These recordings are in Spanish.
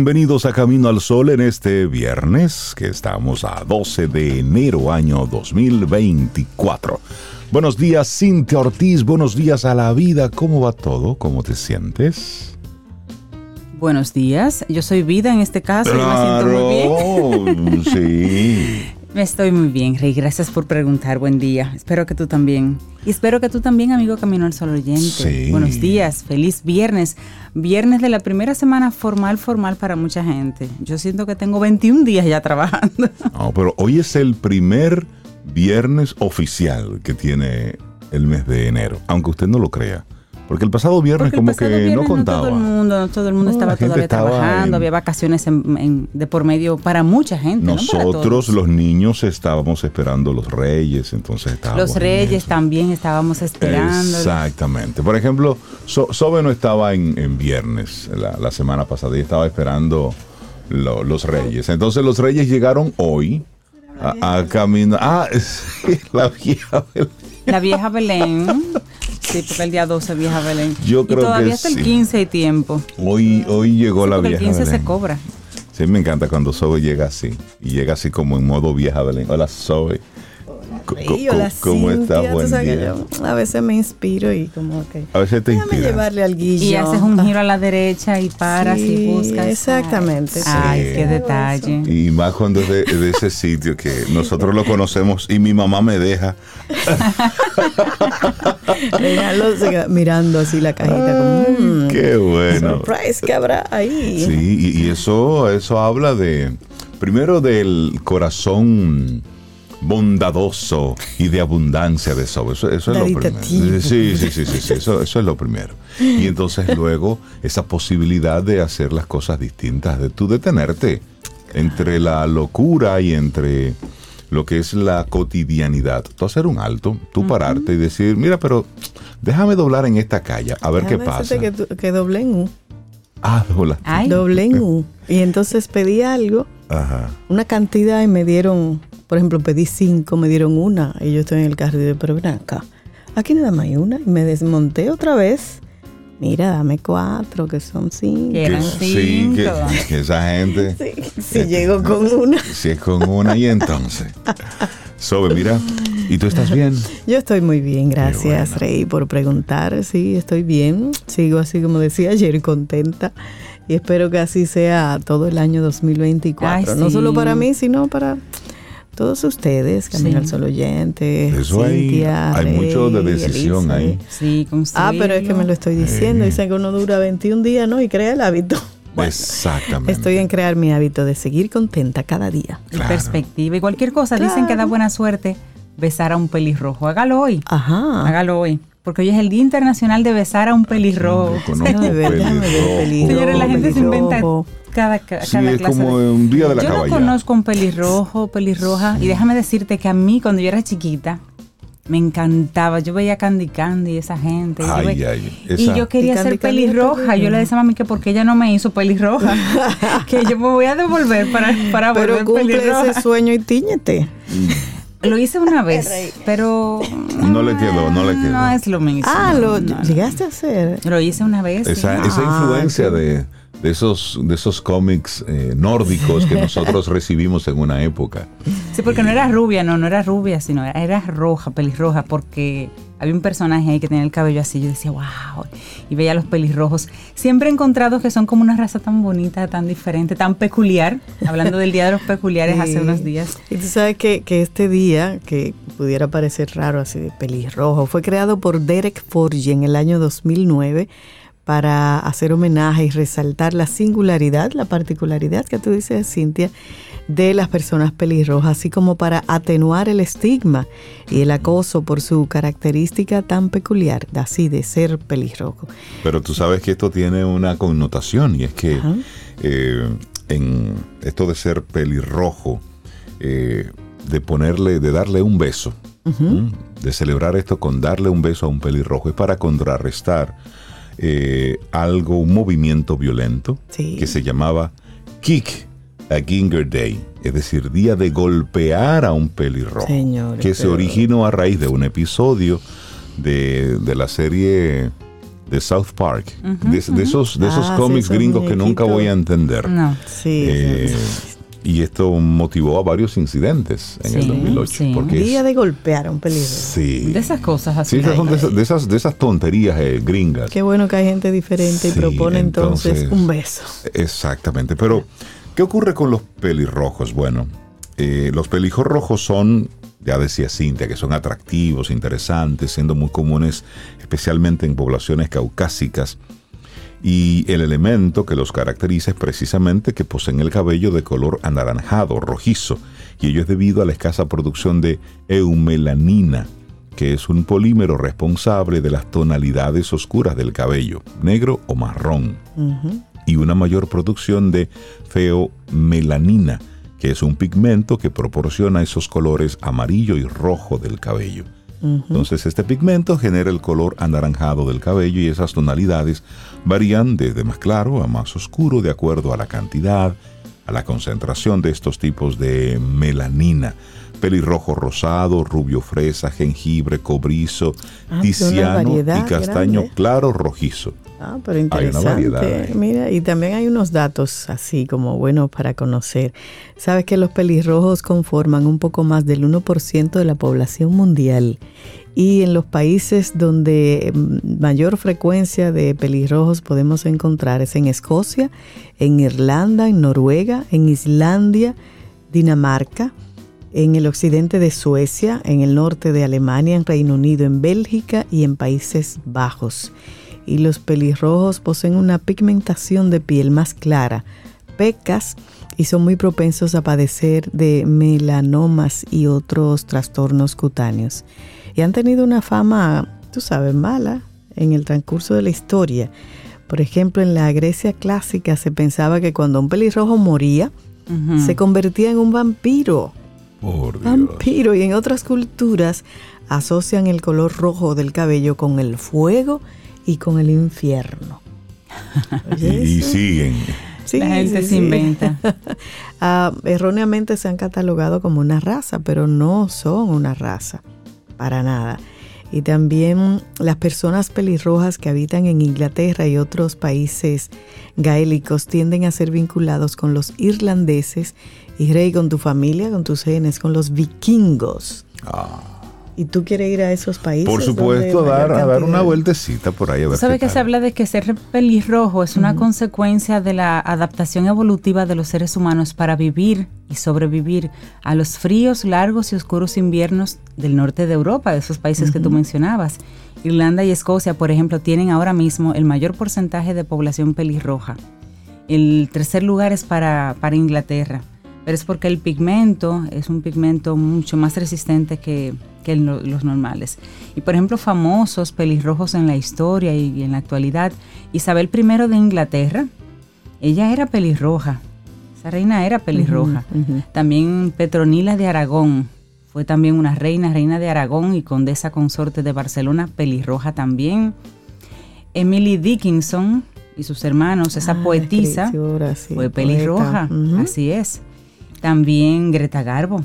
Bienvenidos a Camino al Sol en este viernes, que estamos a 12 de enero año 2024. Buenos días Cintia Ortiz, buenos días a la vida, ¿cómo va todo? ¿Cómo te sientes? Buenos días, yo soy Vida en este caso, yo me siento muy bien. sí. Me estoy muy bien, Rey, gracias por preguntar, buen día. Espero que tú también. Y espero que tú también, amigo Camino al Sol oyente. Sí. Buenos días, feliz viernes. Viernes de la primera semana formal, formal para mucha gente. Yo siento que tengo 21 días ya trabajando. No, pero hoy es el primer viernes oficial que tiene el mes de enero, aunque usted no lo crea. Porque el pasado viernes el como pasado que viernes no contaba. todo el mundo, no todo el mundo No, estaba todavía estaba trabajando, en- había vacaciones en- en- de por medio para mucha gente. no Nosotros los niños estábamos esperando los reyes, entonces estábamos Los reyes también estábamos esperando. Exactamente. Por ejemplo, So- Sobe no estaba en, en viernes la, la semana pasada y estaba esperando lo- los reyes. Entonces los reyes llegaron hoy a, a caminar. Ah, sí, la vieja. Belén. La vieja Belén. Sí, porque el día 12 vieja Belén. Yo creo y todavía que hasta sí. el 15 hay tiempo. Hoy, hoy llegó la vieja. el 15 se cobra. Sí, me encanta cuando Zoe llega así. Y llega así como en modo vieja Belén. Hola, Zoe. Y hola, ¿Cómo Cintia, estás? tú Buen sabes que día. yo a veces me inspiro y como que A veces te déjame inspira. llevarle al guillo. Y haces un giro a la derecha y paras y buscas. exactamente, Ay, sí. qué detalle. Y más cuando es de, de ese sitio que nosotros lo conocemos y mi mamá me deja. Mirando así la cajita como mm, Qué bueno. surprise que habrá ahí. Sí, y, y eso, eso habla de, primero del corazón bondadoso y de abundancia de eso. Eso, eso es lo primero. Sí, sí, sí, sí, sí, eso, eso es lo primero. Y entonces luego esa posibilidad de hacer las cosas distintas, de tú detenerte entre la locura y entre lo que es la cotidianidad. Tú hacer un alto, tú pararte y decir, mira, pero déjame doblar en esta calle, a ver qué pasa. Que, que doblé en U. Ah, dobla. Ay, Doblé en U. Y entonces pedí algo, Ajá. una cantidad y me dieron, por ejemplo, pedí cinco, me dieron una. Y yo estoy en el carro y digo, pero ven acá. Aquí nada más hay una. Y me desmonté otra vez. Mira, dame cuatro, que son cinco. Que eran sí, que, cinco. que esa gente, Sí, si llego con una. si es con una y entonces. Sobe, mira, ¿y tú estás bien? Yo estoy muy bien, gracias bueno. Rey por preguntar. Sí, estoy bien. Sigo así como decía ayer, contenta. Y espero que así sea todo el año 2024. Ay, No sí. solo para mí, sino para todos ustedes, Camino Sí. al Sol Oyente, Eso hay- Cintia, hay mucho de decisión ahí. Sí, Ah, pero es que me lo estoy diciendo. Eh. Dicen que uno dura 21 días, ¿no? Y crea el hábito. Exactamente. Estoy en crear mi hábito de seguir contenta cada día. Y Claro. perspectiva. Y cualquier cosa, dicen que da Claro. buena suerte besar a un pelirrojo. Hágalo hoy. Ajá. Hágalo hoy. Porque hoy es el Día Internacional de besar a un pelirrojo. Yo pelirrojo. Señores, la gente se inventa cada, Sí, cada es clase como de- un día de la Yo no conozco un pelirrojo, pelirroja. Y déjame decirte que a mí, cuando yo era chiquita, Me encantaba. Yo veía Candy Candy, esa gente. yo Ay, ve- ay, Y yo quería Y Candy ser Candy pelirroja. Yo le decía a mami que porque ella no me hizo pelirroja. que yo me voy a devolver para, para Pero volver cumple pelirroja. ese sueño y tíñete. Lo hice una vez, pero... No le quedó, no le quedó. No es lo mismo. Ah, lo no, no. llegaste a hacer. Lo hice una vez. esa Ah, influencia de, de esos, de esos cómics eh, nórdicos que nosotros recibimos en una época. Sí, porque no era rubia, no, no era rubia, sino era, era roja, pelirroja, porque había un personaje ahí que tenía el cabello así. Yo decía, wow, y veía los pelirrojos. Siempre he encontrado que son como una raza tan bonita, tan diferente, tan peculiar. Hablando del Día de los Peculiares hace Sí. unos días. Y tú sabes que, que este día, que pudiera parecer raro así de pelirrojo, fue creado por Derek Forge en el año 2009 para hacer homenaje y resaltar la singularidad, la particularidad que tú dices, Cintia, de las personas pelirrojas, así como para atenuar el estigma y el acoso por su característica tan peculiar, así de ser pelirrojo. Pero tú sabes que esto tiene una connotación y es que eh, en esto de ser pelirrojo, eh, de ponerle, de darle un beso, de celebrar esto con darle un beso a un pelirrojo, es para contrarrestar eh, algo, un movimiento violento Sí. que se llamaba Kick a Ginger Day, es decir, día de golpear a un pelirrojo, Señores, que se originó a raíz de un episodio de, de la serie de South Park, de, de esos, de esos Ah, sí, cómics gringos que nunca voy a entender. No. Sí. Eh, y esto motivó a varios incidentes en el Sí, 2008. sí. Porque es- Día de golpear a un pelirrojo. sí. De esas cosas Sí, así. esas son de esas, de esas, de esas tonterías eh, gringas. Qué bueno que hay gente diferente y Sí, propone entonces, entonces- un beso. Exactamente. Pero, ¿qué ocurre con los pelirrojos? Bueno, eh, los pelirrojos son, ya decía Cintia, que son atractivos, interesantes, siendo muy comunes, especialmente en poblaciones caucásicas. Y el elemento que los caracteriza es precisamente que poseen el cabello de color anaranjado, rojizo, y ello es debido a la escasa producción de eumelanina, que es un polímero responsable de las tonalidades oscuras del cabello, negro o marrón y una mayor producción de feomelanina, que es un pigmento que proporciona esos colores amarillo y rojo del cabello. Entonces este pigmento genera el color anaranjado del cabello y esas tonalidades varían desde más claro a más oscuro de acuerdo a la cantidad, a la concentración de estos tipos de melanina. Pelirrojo rosado, rubio fresa, jengibre, cobrizo, Ah, tiziano una y castaño grande. claro rojizo. Ah, pero Hay una interesante. variedad. Mira, y también hay unos datos así como buenos para conocer. Sabes que los pelirrojos conforman un poco más del 1% de la población mundial. Y en los países donde mm, mayor frecuencia de pelirrojos podemos encontrar es en Escocia, en Irlanda, en Noruega, en Islandia, Dinamarca, en el occidente de Suecia, en el norte de Alemania, en Reino Unido, en Bélgica y en Países Bajos. Y los pelirrojos poseen una pigmentación de piel más clara, pecas y son muy propensos a padecer de melanomas y otros trastornos cutáneos. Y han tenido una fama, tú sabes, mala en el transcurso de la historia. Por ejemplo, en la Grecia clásica se pensaba que cuando un pelirrojo moría, se convertía en un vampiro. Por Dios. Vampiro. Y en otras culturas asocian el color rojo del cabello con el fuego y con el infierno. Y, siguen. Sí, La gente sí, se sí. inventa. Ah, erróneamente se han catalogado como una raza, pero no son una raza, para nada. Y también las personas pelirrojas que habitan en Inglaterra y otros países gaélicos tienden a ser vinculados con los irlandeses y rey con tu familia, con tus genes, con los vikingos. ¿Y tú quieres ir a esos países? Por supuesto, a dar, a dar una vueltecita por ahí a ver ¿Sabe qué que tal. se habla de que ser pelirrojo es una consecuencia de la adaptación evolutiva de los seres humanos para vivir y sobrevivir a los fríos, largos y oscuros inviernos del norte de Europa, de esos países que tú mencionabas? Irlanda y Escocia, por ejemplo, tienen ahora mismo el mayor porcentaje de población pelirroja. El tercer lugar es para, para Inglaterra, pero es porque el pigmento es un pigmento mucho más resistente que, los normales. Y por ejemplo, famosos pelirrojos en la historia y, y en la actualidad, Isabel I de Inglaterra, ella era pelirroja, esa reina era pelirroja. También Petronila de Aragón Fue también una reina, reina de Aragón y condesa consorte de Barcelona, pelirroja también. Emily Dickinson y sus hermanos, esa Ah, poetisa, sí, fue pelirroja, así es. También Greta Garbo.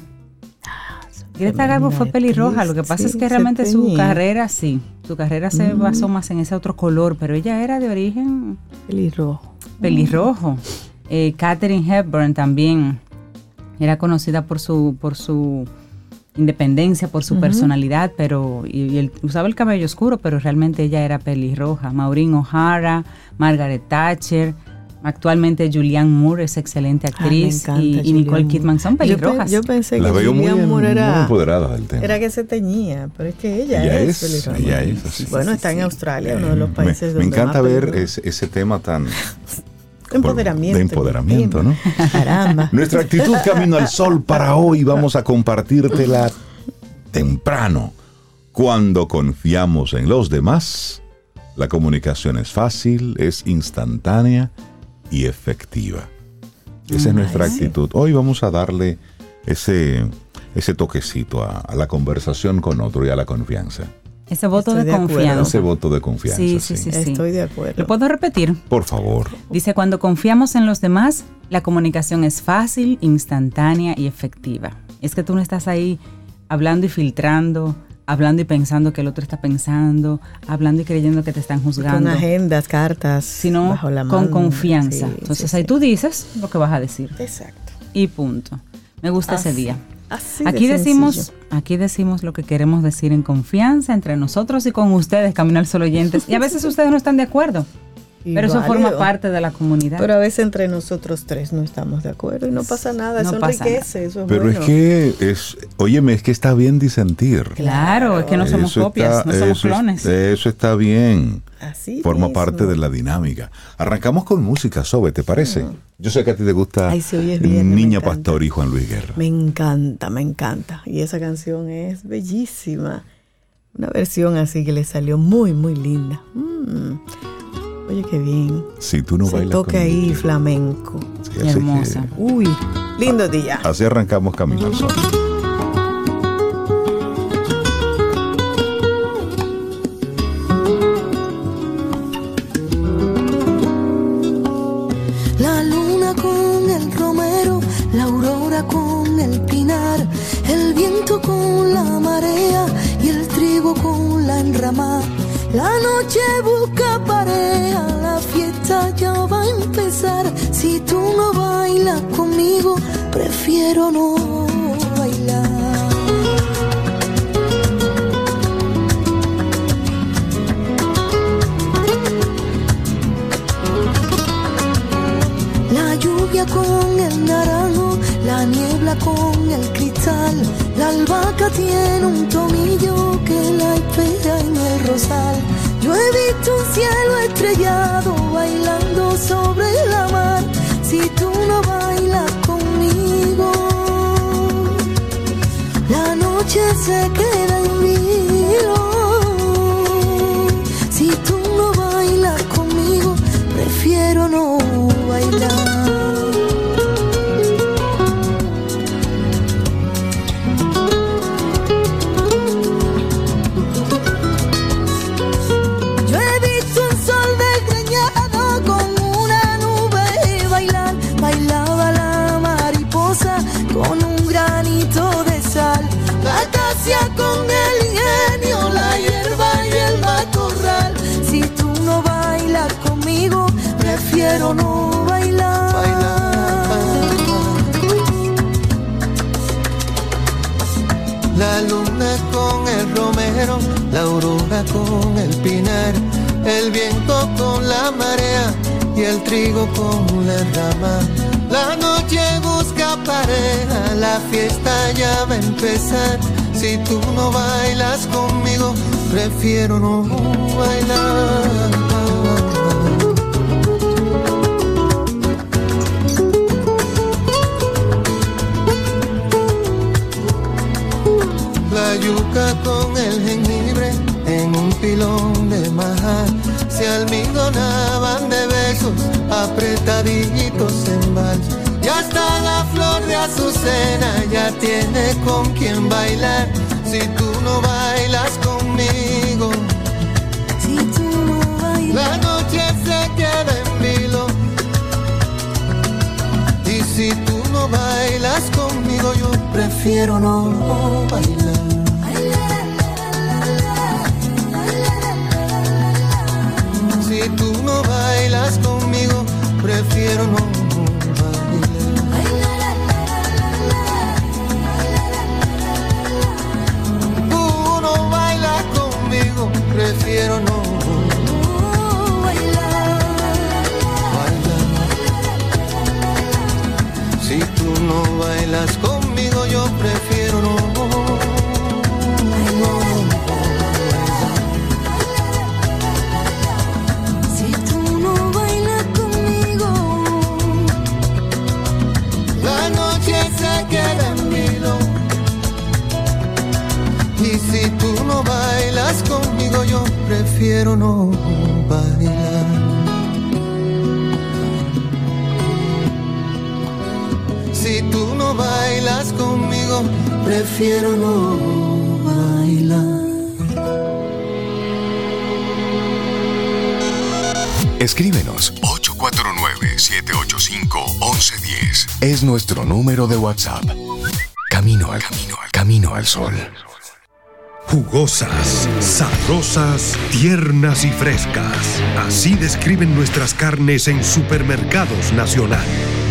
Greta Garbo fue pelirroja, lo que pasa sí, es que realmente su carrera sí, su carrera se basó más en ese otro color, pero ella era de origen Pelirrojo. pelirrojo. Eh, Katherine Hepburn también era conocida por su, por su independencia, por su personalidad, pero y, y el- usaba el cabello oscuro, pero realmente ella era pelirroja. Maureen O'Hara, Margaret Thatcher, actualmente Julianne Moore es excelente Ah, me actriz encanta y, y Nicole. Kidman son Yo pe- pelirrojas. Yo, pensé La que veo muy, Julianne Moore muy era, empoderada del tema. era que se teñía, pero es que ella, Ella es, es, pelirroja. ella es así. Bueno, está en Australia, uno de los países me, me donde encanta más ver ese, ese tema tan empoderamiento. de empoderamiento, ¿no? Caramba. Nuestra actitud camino al sol para hoy vamos a compartírtela temprano. Cuando confiamos en los demás, la comunicación es fácil, es instantánea y efectiva. Esa es nuestra actitud. Hoy vamos a darle ese, ese toquecito a, a la conversación con otro y a la confianza. Ese voto Estoy de, confianza. Ese voto de confianza. Sí, sí, sí, sí. Estoy de acuerdo. ¿Lo puedo repetir? Por favor. Dice, cuando confiamos en los demás, la comunicación es fácil, instantánea y efectiva. Es que tú no estás ahí hablando y filtrando, hablando y pensando que el otro está pensando, hablando y creyendo que te están Con juzgando, agendas, cartas, sino bajo la con manga. confianza. Sí, Entonces sí, ahí sí. tú dices lo que vas a decir Exacto. y punto. Me gusta ese día. así de Aquí decimos, sencillo. aquí decimos lo que queremos decir en confianza entre nosotros y con ustedes, Caminar Solo Oyentes. Y a veces ustedes no están de acuerdo, Pero eso forma parte de la comunidad. Pero a veces entre nosotros tres no estamos de acuerdo y no pasa nada, No eso pasa enriquece, eso es Pero bueno. es que es, óyeme, es que está bien disentir. Claro, es que no somos Eso copias, está- no somos eso es- clones. eso está bien. Así Forma mismo. parte de la dinámica. Arrancamos con música, Sobe, ¿te parece? Yo sé que a ti te gusta Ay, sí, Niña. Pastor y Juan Luis Guerra. Me encanta, me encanta. Y esa canción es bellísima. Una versión así que le salió muy, muy linda. Mm. Oye, qué bien. Si tú no Se bailas toca ahí flamenco. Sí, así que- Hermosa. Uy, lindo día. así arrancamos Camino al Sol. La luna con el romero, la aurora con el pinar, el viento con la marea y el trigo con la enramada. La noche busca pareja, la fiesta ya va a empezar. Si tú no bailas conmigo, prefiero no bailar. La lluvia con el naranjo, la niebla con el cristal. La albahaca tiene un tomillo que la espera en el rosal. Yo he visto un cielo estrellado bailando sobre la mar. Si tú no bailas conmigo, la noche se queda en vilo. Si tú no bailas conmigo, prefiero no Con el ingenio, la hierba y el matorral. Si tú no bailas conmigo, prefiero no bailar. La luna con el romero, la aurora con el pinar, el viento con la marea y el trigo con la rama. La noche busca pareja, la fiesta ya va a empezar. Si tú no bailas conmigo, prefiero no bailar. La yuca con el jengibre en un pilón de majar se almidonaban de besos apretaditos en vals. Hasta la flor de azucena ya tiene con quien bailar. Si tú no bailas conmigo, Si tú no bailas, la noche se queda en vilo. Y si tú no bailas conmigo, yo prefiero no bailar. Si tú no bailas conmigo, prefiero no bailas conmigo, yo prefiero no si tú no bailas conmigo, La noche se queda en vilo. Y si tú no bailas conmigo, yo prefiero no bailar. Bailas conmigo, prefiero no bailar. Escríbenos 849-785-1110. Es nuestro número de WhatsApp. Camino al camino al camino al sol. Jugosas, sabrosas, tiernas y frescas. Así describen nuestras carnes en Supermercados Nacional.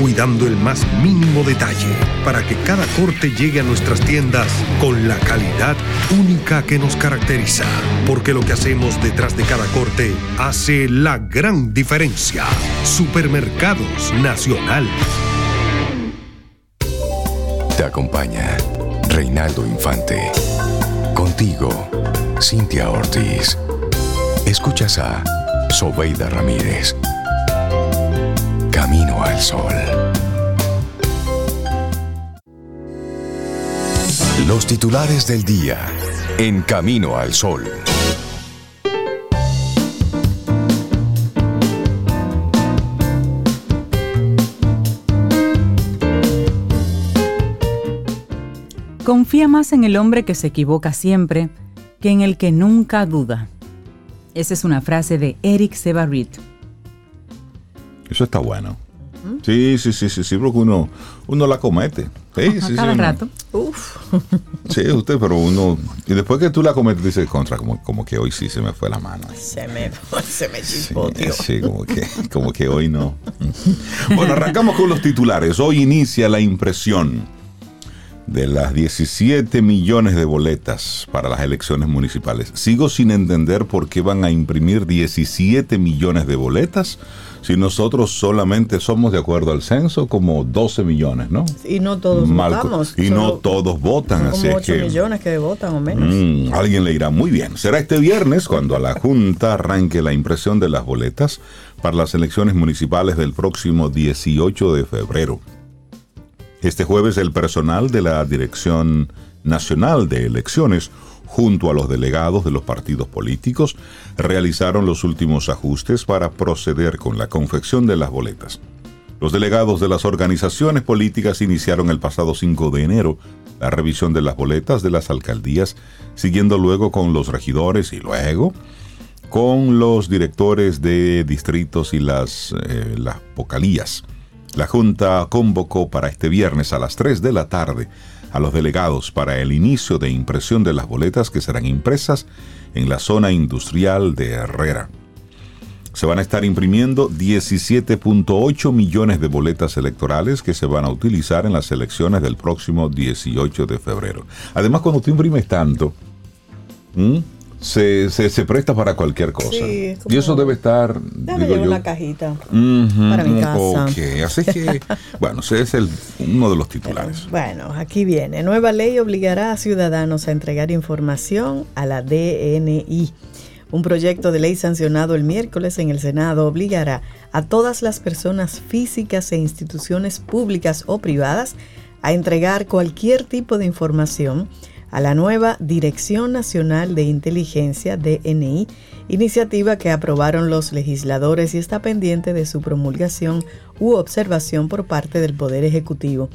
cuidando el más mínimo detalle para que cada corte llegue a nuestras tiendas con la calidad única que nos caracteriza. Porque lo que hacemos detrás de cada corte hace la gran diferencia. Supermercados Nacional. Te acompaña Reinaldo Infante. Contigo, Cintia Ortiz. Escuchas a Sobeida Ramírez. Camino al sol. Los titulares del día en Camino al sol. Confía más en el hombre que se equivoca siempre que en el que nunca duda. Esa es una frase de Eric Sebarit. Eso está bueno. Sí, sí, sí, sí, sí, porque uno, uno la comete. Sí, sí, sí, cada uno- rato. Uf. Sí, usted, pero uno. Y después que tú la cometes, dices contra, como, como que hoy sí se me fue la mano. Se me, se me Sí, chispó, tío. sí, como que, como que hoy no. Bueno, arrancamos con los titulares. Hoy inicia la impresión de las 17 millones de boletas para las elecciones municipales. Sigo sin entender por qué van a imprimir 17 millones de boletas si nosotros solamente somos, de acuerdo al censo, como 12 millones, ¿no? Y no todos Mal- votamos. y no todos votan, así como es 8 que... millones que votan o menos. Mm, alguien le irá muy bien. Será este viernes cuando a la Junta arranque la impresión de las boletas para las elecciones municipales del próximo 18 de febrero. Este jueves el personal de la Dirección Nacional de Elecciones, junto a los delegados de los partidos políticos, realizaron los últimos ajustes para proceder con la confección de las boletas. Los delegados de las organizaciones políticas iniciaron el pasado 5 de enero la revisión de las boletas de las alcaldías, siguiendo luego con los regidores y luego con los directores de distritos y las, eh, las vocalías. La Junta convocó para este viernes a las 3 de la tarde a los delegados para el inicio de impresión de las boletas que serán impresas en la zona industrial de Herrera. Se van a estar imprimiendo 17.8 millones de boletas electorales que se van a utilizar en las elecciones del próximo 18 de febrero. Además, cuando tú imprimes tanto. Se, se- se presta para cualquier cosa. Sí, como- y eso debe estar, digo llevar yo, una cajita. Para mi casa. Así que, bueno, ese es el, uno de los titulares. Bueno, aquí viene. Nueva ley obligará a ciudadanos a entregar información a la DNI. Un proyecto de ley sancionado el miércoles en el Senado obligará a todas las personas físicas e instituciones públicas o privadas a entregar cualquier tipo de información a la nueva Dirección Nacional de Inteligencia, DNI, iniciativa que aprobaron los legisladores y está pendiente de su promulgación u observación por parte del Poder Ejecutivo.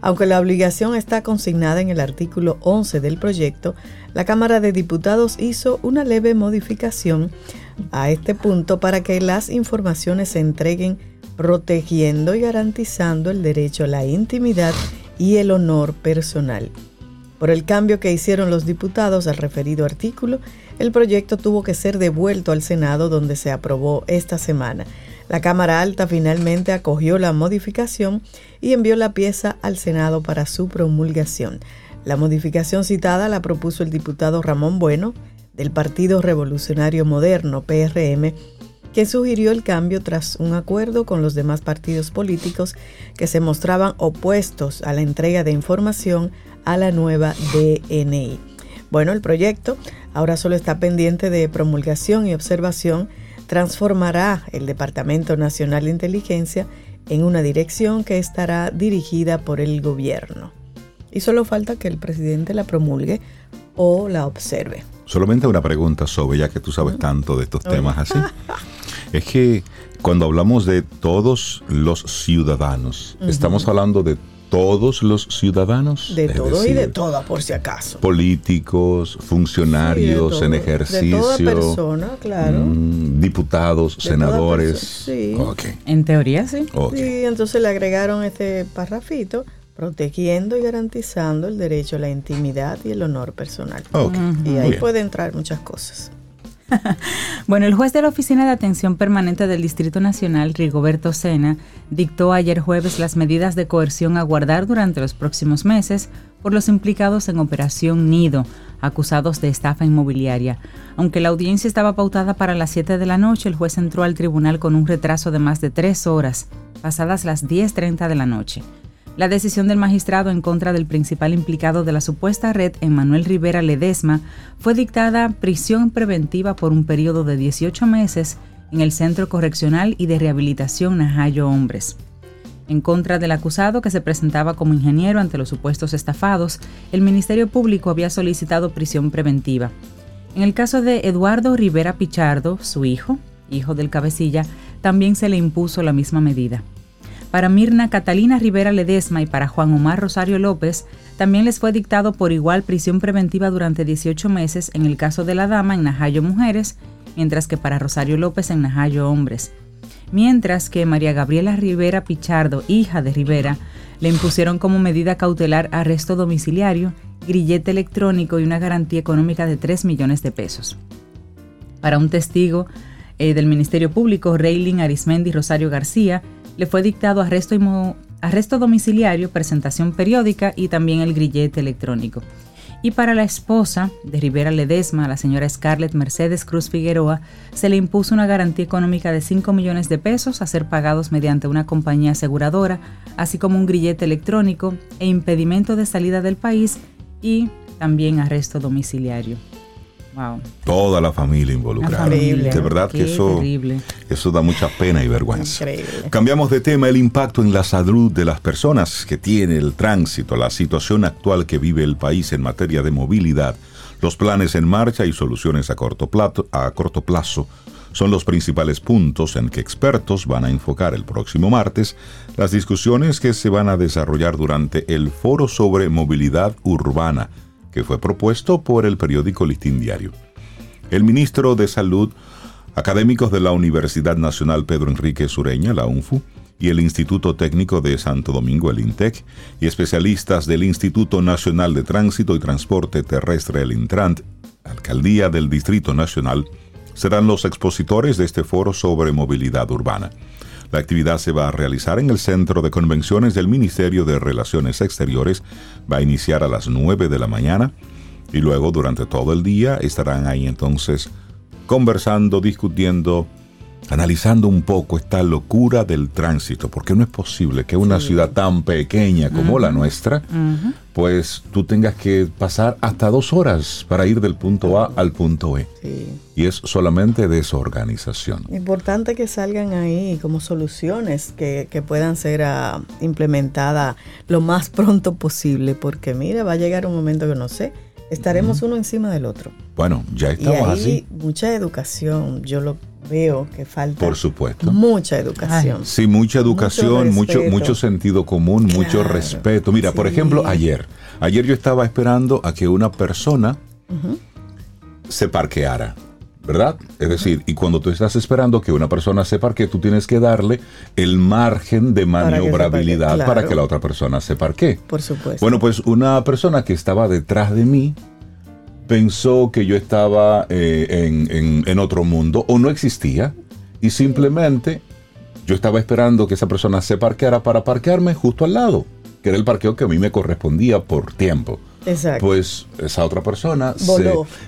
Aunque la obligación está consignada en el artículo 11 del proyecto, la Cámara de Diputados hizo una leve modificación a este punto para que las informaciones se entreguen protegiendo y garantizando el derecho a la intimidad y el honor personal. Por el cambio que hicieron los diputados al referido artículo, el proyecto tuvo que ser devuelto al Senado donde se aprobó esta semana. La Cámara Alta finalmente acogió la modificación y envió la pieza al Senado para su promulgación. La modificación citada la propuso el diputado Ramón Bueno del Partido Revolucionario Moderno, PRM, que sugirió el cambio tras un acuerdo con los demás partidos políticos que se mostraban opuestos a la entrega de información a la nueva DNI. Bueno, el proyecto ahora solo está pendiente de promulgación y observación, transformará el Departamento Nacional de Inteligencia en una dirección que estará dirigida por el gobierno. Y solo falta que el presidente la promulgue o la observe. Solamente una pregunta sobre, ya que tú sabes tanto de estos temas así. Es que cuando hablamos de todos los ciudadanos, estamos hablando de todos los ciudadanos. De Es todo y de decir, toda, por si acaso. Políticos, funcionarios Sí, de en todo. ejercicio. De toda persona, claro. mm, diputados, De senadores. persona, sí. Ok, En teoría, sí. ok. Y entonces le agregaron este parrafito, protegiendo y garantizando el derecho a la intimidad y el honor personal. ok. Y Muy ahí bien. puede entrar muchas cosas. Bueno, el juez de la Oficina de Atención Permanente del Distrito Nacional, Rigoberto Sena, dictó ayer jueves las medidas de coerción a guardar durante los próximos meses por los implicados en Operación Nido, acusados de estafa inmobiliaria. Aunque la audiencia estaba pautada para las 7 de la noche, el juez entró al tribunal con un retraso de más de tres horas, pasadas las 10.30 de la noche. La decisión del magistrado en contra del principal implicado de la supuesta red, Emanuel Rivera Ledesma, fue dictada prisión preventiva por un periodo de 18 meses en el Centro Correccional y de Rehabilitación Najayo Hombres. En contra del acusado que se presentaba como ingeniero ante los supuestos estafados, el Ministerio Público había solicitado prisión preventiva. En el caso de Eduardo Rivera Pichardo, su hijo, hijo del cabecilla, también se le impuso la misma medida. Para Mirna Catalina Rivera Ledesma y para Juan Omar Rosario López, también les fue dictado por igual prisión preventiva durante 18 meses en el caso de la dama en Najayo Mujeres, mientras que para Rosario López en Najayo Hombres. Mientras que María Gabriela Rivera Pichardo, hija de Rivera, le impusieron como medida cautelar arresto domiciliario, grillete electrónico y una garantía económica de 3 millones de pesos. Para un testigo eh, del Ministerio Público, Reylin Arismendi Rosario García, le fue dictado arresto, arresto domiciliario, presentación periódica y también el grillete electrónico. Y para la esposa de Rivera Ledesma, la señora Scarlett Mercedes Cruz Figueroa, se le impuso una garantía económica de 5 millones de pesos a ser pagados mediante una compañía aseguradora, así como un grillete electrónico e impedimento de salida del país y también arresto domiciliario. Wow. Toda la familia involucrada. familia. De verdad que eso, terrible. eso da mucha pena y vergüenza. Increíble. Cambiamos de tema, el impacto en la salud de las personas que tiene el tránsito, la situación actual que vive el país en materia de movilidad, los planes en marcha y soluciones a corto, plato- a corto plazo son los principales puntos en que expertos van a enfocar el próximo martes las discusiones que se van a desarrollar durante el Foro sobre Movilidad Urbana, que fue propuesto por el periódico Listín Diario. El ministro de Salud, académicos de la Universidad Nacional Pedro Enrique Sureña, la UNFU, y el Instituto Técnico de Santo Domingo, el INTEC, y especialistas del Instituto Nacional de Tránsito y Transporte Terrestre, el Intrant, Alcaldía del Distrito Nacional, serán los expositores de este foro sobre movilidad urbana. La actividad se va a realizar en el Centro de Convenciones del Ministerio de Relaciones Exteriores. Va a iniciar a las 9 de la mañana y luego durante todo el día estarán ahí entonces conversando, discutiendo, analizando un poco esta locura del tránsito, porque no es posible que una ciudad tan pequeña como la nuestra pues tú tengas que pasar hasta dos horas para ir del punto A al punto E. Sí. Y es solamente desorganización. Importante que salgan ahí como soluciones que, que puedan ser ah, implementadas lo más pronto posible, porque mira, va a llegar un momento que no sé, estaremos uno encima del otro. Bueno, ya Y estamos ahí así. mucha educación, yo lo veo que falta. Por supuesto. Mucha educación. Sí, mucha educación, mucho, mucho sentido común, mucho respeto. Mira, por ejemplo, ayer. Ayer yo estaba esperando a que una persona se parqueara, ¿verdad? Es decir, y cuando tú estás esperando que una persona se parquee, tú tienes que darle el margen de Para que se maniobrabilidad para que la otra persona se parquee. Por supuesto. Bueno, pues una persona que estaba detrás de mí pensó que yo estaba eh, en, en- en otro mundo o no existía y simplemente yo estaba esperando que esa persona se parqueara para parquearme justo al lado, que era el parqueo que a mí me correspondía por tiempo. Exacto. Pues esa otra persona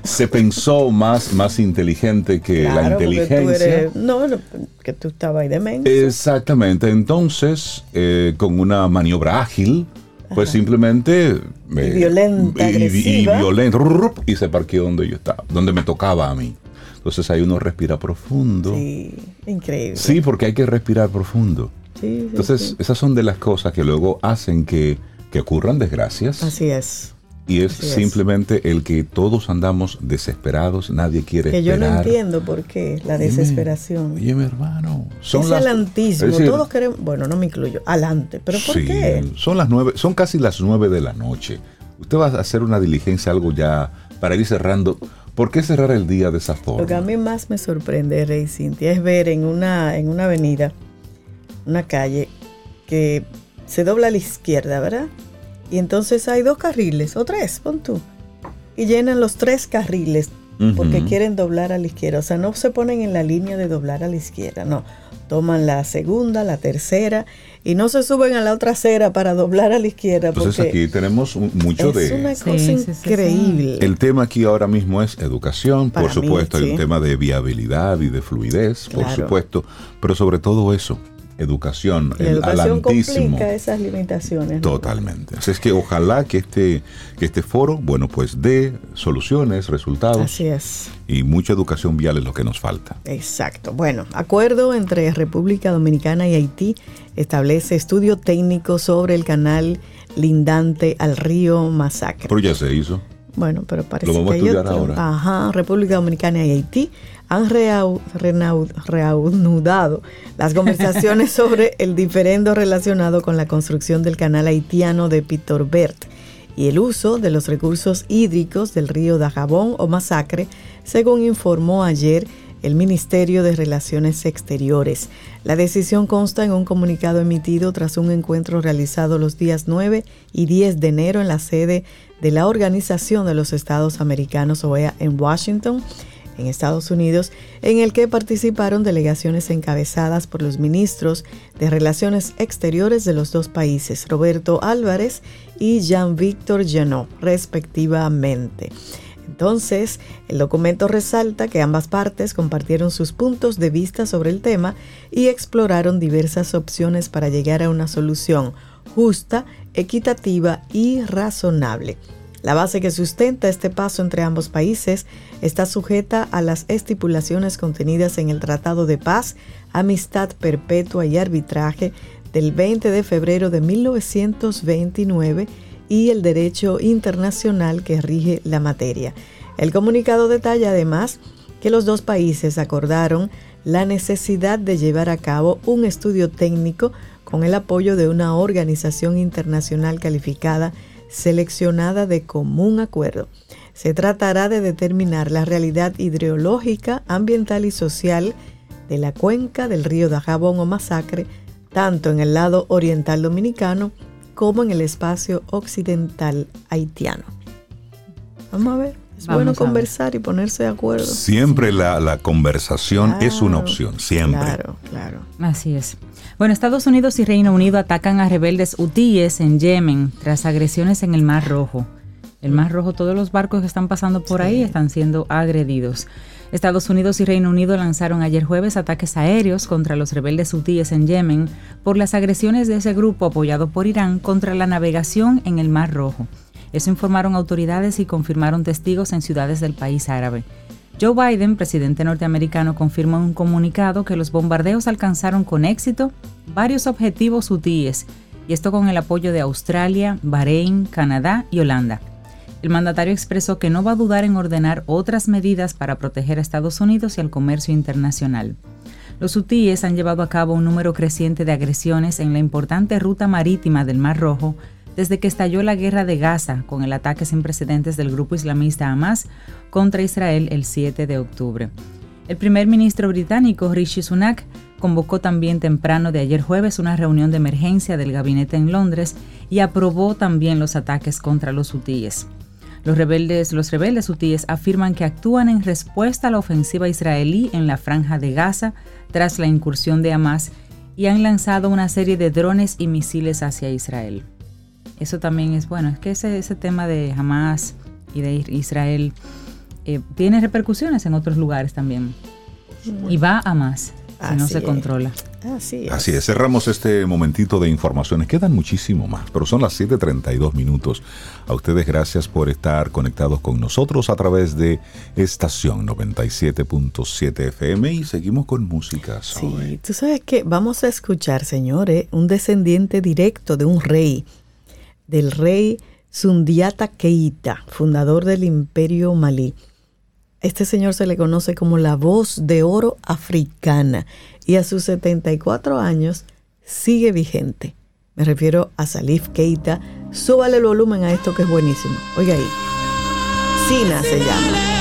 se, pensó más, más inteligente que la porque tú inteligencia. eres- no, no, que tú estabas ahí de mente. Exactamente, entonces eh, con una maniobra ágil, pues simplemente... Y violenta, y- y- y agresiva. violenta, y se parqueó donde yo estaba, donde me tocaba a mí. Entonces ahí uno respira profundo. Sí, Sí, increíble. porque hay que respirar profundo. Sí, sí, Entonces sí. esas son de las cosas que luego hacen que, que ocurran desgracias. Así es. Y es simplemente el que todos andamos desesperados, nadie quiere Que yo no esperar. entiendo por qué la desesperación. Oye, mi hermano. Son las- es decir, todos queremos, bueno, no me incluyo, alante, pero ¿por Sí, qué? son las nueve, son casi las nueve de la noche. Usted va a hacer una diligencia, algo ya para ir cerrando. ¿Por qué cerrar el día de esa Lo que a forma? mí más me sorprende, Rey Cintia, es ver en una, en una avenida, una calle, que se dobla a la izquierda, ¿verdad? Y entonces hay dos carriles, o tres, pon tú. Y llenan los tres carriles porque quieren doblar a la izquierda. O sea, no se ponen en la línea de doblar a la izquierda, no. Toman la segunda, la tercera y no se suben a la otra acera para doblar a la izquierda. Entonces porque aquí tenemos un- mucho es de... una Sí, cosa sí, sí, sí. increíble. El tema aquí ahora mismo es educación, Para por supuesto, mí, hay un sí. tema de viabilidad y de fluidez, por supuesto, pero sobre todo eso, educación, la el educación complica esas limitaciones. ¿no? Totalmente. Así es que ojalá que este, que este foro, bueno, pues dé soluciones, resultados Así es. y mucha educación vial es lo que nos falta. Exacto. Bueno, acuerdo entre República Dominicana y Haití establece estudio técnico sobre el canal lindante al río Masacre. Pero ya se hizo. Bueno, pero parece Lo vamos que a hay estudiar otro. ahora. Ajá, República Dominicana y Haití han reanudado las conversaciones sobre el diferendo relacionado con la construcción del canal haitiano de Pitorbert y el uso de los recursos hídricos del río Dajabón o Masacre, según informó ayer el Ministerio de Relaciones Exteriores. La decisión consta en un comunicado emitido tras un encuentro realizado los días 9 y 10 de enero en la sede de la Organización de los Estados Americanos OEA en Washington, en Estados Unidos, en el que participaron delegaciones encabezadas por los ministros de Relaciones Exteriores de los dos países, Roberto Álvarez y Jean-Victor Janot, respectivamente. Entonces, el documento resalta que ambas partes compartieron sus puntos de vista sobre el tema y exploraron diversas opciones para llegar a una solución justa, equitativa y razonable. La base que sustenta este paso entre ambos países está sujeta a las estipulaciones contenidas en el Tratado de Paz, Amistad Perpetua y Arbitraje del 20 de febrero de 1929 y el derecho internacional que rige la materia. El comunicado detalla además que los dos países acordaron la necesidad de llevar a cabo un estudio técnico con el apoyo de una organización internacional calificada seleccionada de común acuerdo. Se tratará de determinar la realidad hidrológica, ambiental y social de la cuenca del río Dajabón o Masacre, tanto en el lado oriental dominicano como en el espacio occidental haitiano. Vamos a ver, es Vamos bueno conversar y ponerse de acuerdo. Siempre la, la conversación es una opción, siempre. Claro, claro. Así es. Bueno, Estados Unidos y Reino Unido atacan a rebeldes hutíes en Yemen tras agresiones en el Mar Rojo. El Mar Rojo, todos los barcos que están pasando por ahí están siendo agredidos. Estados Unidos y Reino Unido lanzaron ayer jueves ataques aéreos contra los rebeldes hutíes en Yemen por las agresiones de ese grupo apoyado por Irán contra la navegación en el Mar Rojo. Eso informaron autoridades y confirmaron testigos en ciudades del país árabe. Joe Biden, presidente norteamericano, confirmó en un comunicado que los bombardeos alcanzaron con éxito varios objetivos hutíes, y esto con el apoyo de Australia, Bahrein, Canadá y Holanda. El mandatario expresó que no va a dudar en ordenar otras medidas para proteger a Estados Unidos y al comercio internacional. Los hutíes han llevado a cabo un número creciente de agresiones en la importante ruta marítima del Mar Rojo desde que estalló la guerra de Gaza con el ataque sin precedentes del grupo islamista Hamas contra Israel el 7 de octubre. El primer ministro británico Rishi Sunak convocó también temprano de ayer jueves una reunión de emergencia del gabinete en Londres y aprobó también los ataques contra los hutíes. Los rebeldes, los rebeldes hutíes afirman que actúan en respuesta a la ofensiva israelí en la franja de Gaza tras la incursión de Hamas y han lanzado una serie de drones y misiles hacia Israel. Eso también es bueno, es que ese, ese tema de Hamas y de Israel eh, tiene repercusiones en otros lugares también. Y va a más si no se controla. Así es. Así es, cerramos este momentito de informaciones. Quedan muchísimo más, pero son las 7.32 minutos. A ustedes gracias por estar conectados con nosotros a través de estación 97.7 FM y seguimos con música. Sí, tú sabes que vamos a escuchar, señores, un descendiente directo de un rey, del rey Sundiata Keita, fundador del imperio malí. Este señor se le conoce como la voz de oro africana y a sus 74 años sigue vigente. Me refiero a Salif Keita. Súbale el volumen a esto que es buenísimo. Oiga ahí. Sina se llama.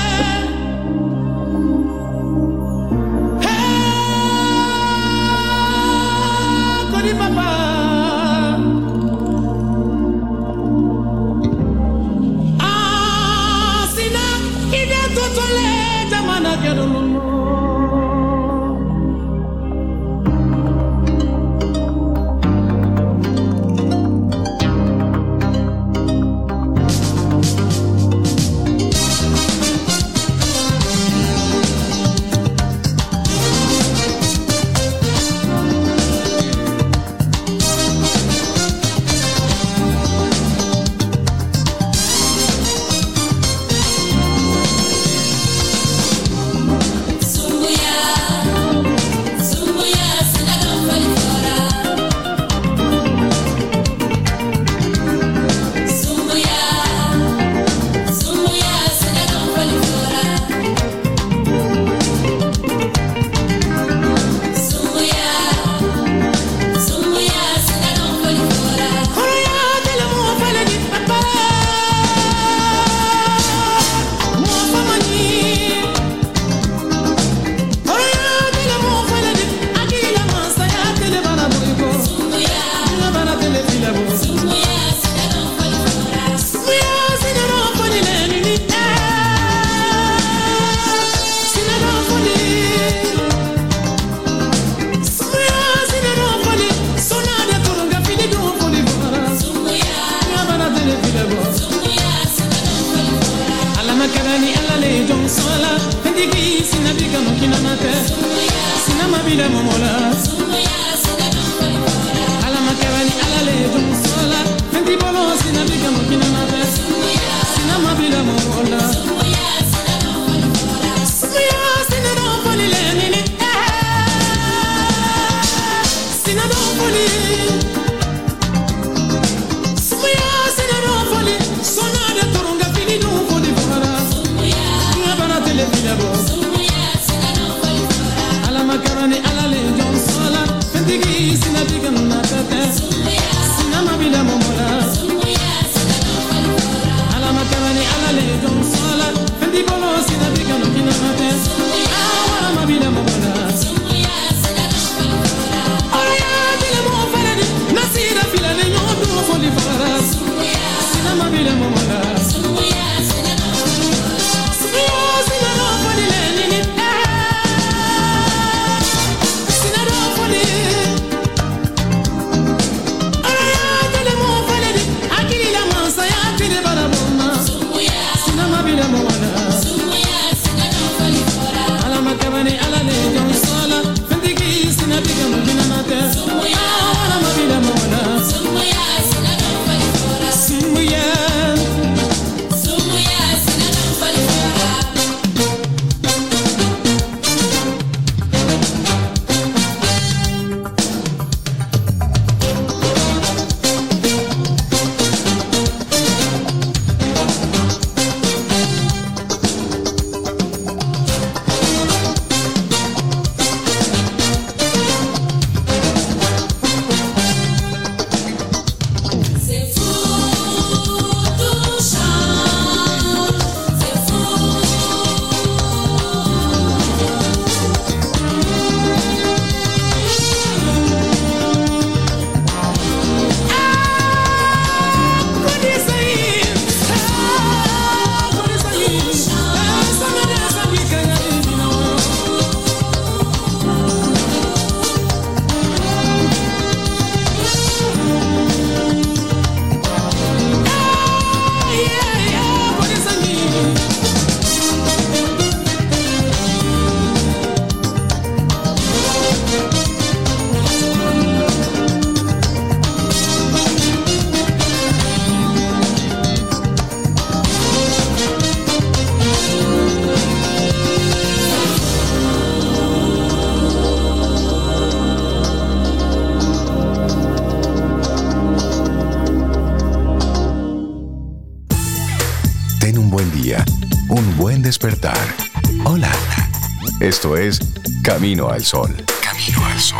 Camino al Sol. Camino al Sol.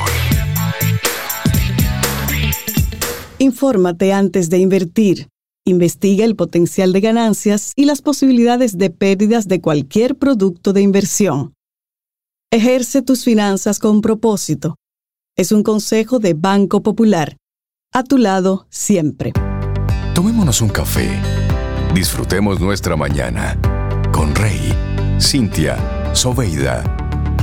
Infórmate antes de invertir. Investiga el potencial de ganancias y las posibilidades de pérdidas de cualquier producto de inversión. Ejerce tus finanzas con propósito. Es un consejo de Banco Popular. A tu lado siempre. Tomémonos un café. Disfrutemos nuestra mañana con Rey, Cintia, Soveida,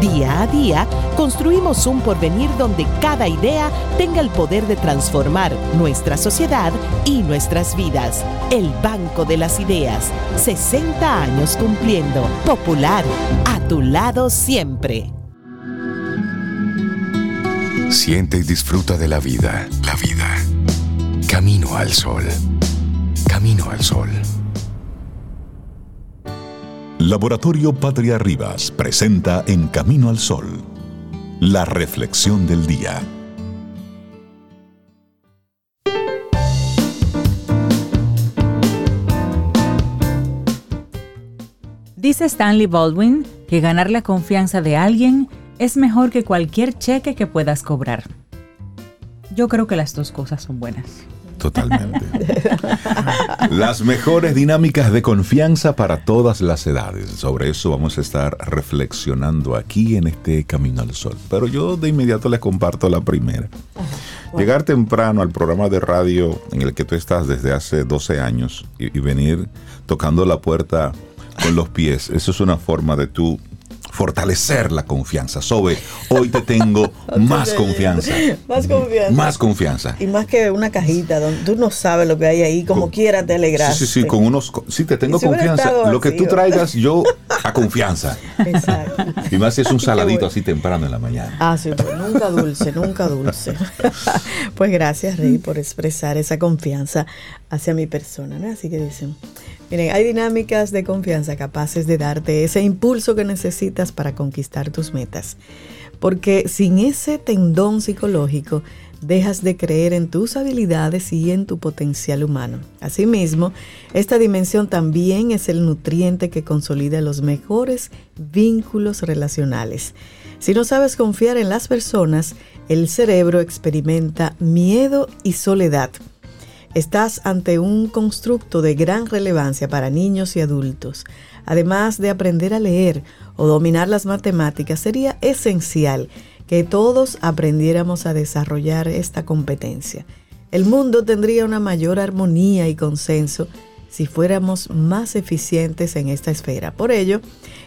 Día a día, construimos un porvenir donde cada idea tenga el poder de transformar nuestra sociedad y nuestras vidas. El Banco de las Ideas, 60 años cumpliendo. Popular, a tu lado siempre. Siente y disfruta de la vida. La vida. Camino al sol. Camino al sol. Laboratorio Patria Rivas presenta En Camino al Sol, la reflexión del día. Dice Stanley Baldwin que ganar la confianza de alguien es mejor que cualquier cheque que puedas cobrar. Yo creo que las dos cosas son buenas. Totalmente. las mejores dinámicas de confianza para todas las edades. Sobre eso vamos a estar reflexionando aquí en este Camino al Sol. Pero yo de inmediato les comparto la primera. Llegar temprano al programa de radio en el que tú estás desde hace 12 años y, venir tocando la puerta con los pies, eso es una forma de tú fortalecer la confianza. Sobe, hoy te tengo más confianza. Más confianza. Más confianza. Y más que una cajita donde tú no sabes lo que hay ahí, como quieras te alegras. Sí, sí, sí, con unos. Sí, te tengo si confianza. Lo que tú traigas, yo a confianza. Exacto. Y más si es un saladito bueno. así temprano en la mañana. Ah, sí, pues nunca dulce, nunca dulce. pues gracias, Rey, por expresar esa confianza hacia mi persona, ¿no? Así que dicen, miren, hay dinámicas de confianza capaces de darte ese impulso que necesitas para conquistar tus metas. Porque sin ese tendón psicológico, dejas de creer en tus habilidades y en tu potencial humano. Asimismo, esta dimensión también es el nutriente que consolida los mejores vínculos relacionales. Si no sabes confiar en las personas, el cerebro experimenta miedo y soledad. Estás ante un constructo de gran relevancia para niños y adultos. Además de aprender a leer o dominar las matemáticas, sería esencial que todos aprendiéramos a desarrollar esta competencia. El mundo tendría una mayor armonía y consenso si fuéramos más eficientes en esta esfera. Por ello,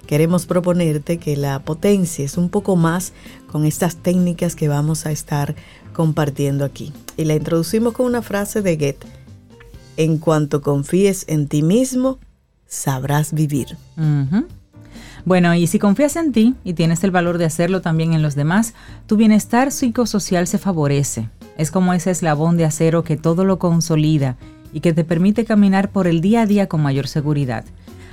queremos proponerte que la potencies un poco más con estas técnicas que vamos a estar compartiendo aquí. Y la introducimos con una frase de Goethe. En cuanto confíes en ti mismo, sabrás vivir. Bueno, y si confías en ti y tienes el valor de hacerlo también en los demás, tu bienestar psicosocial se favorece. Es como ese eslabón de acero que todo lo consolida y que te permite caminar por el día a día con mayor seguridad.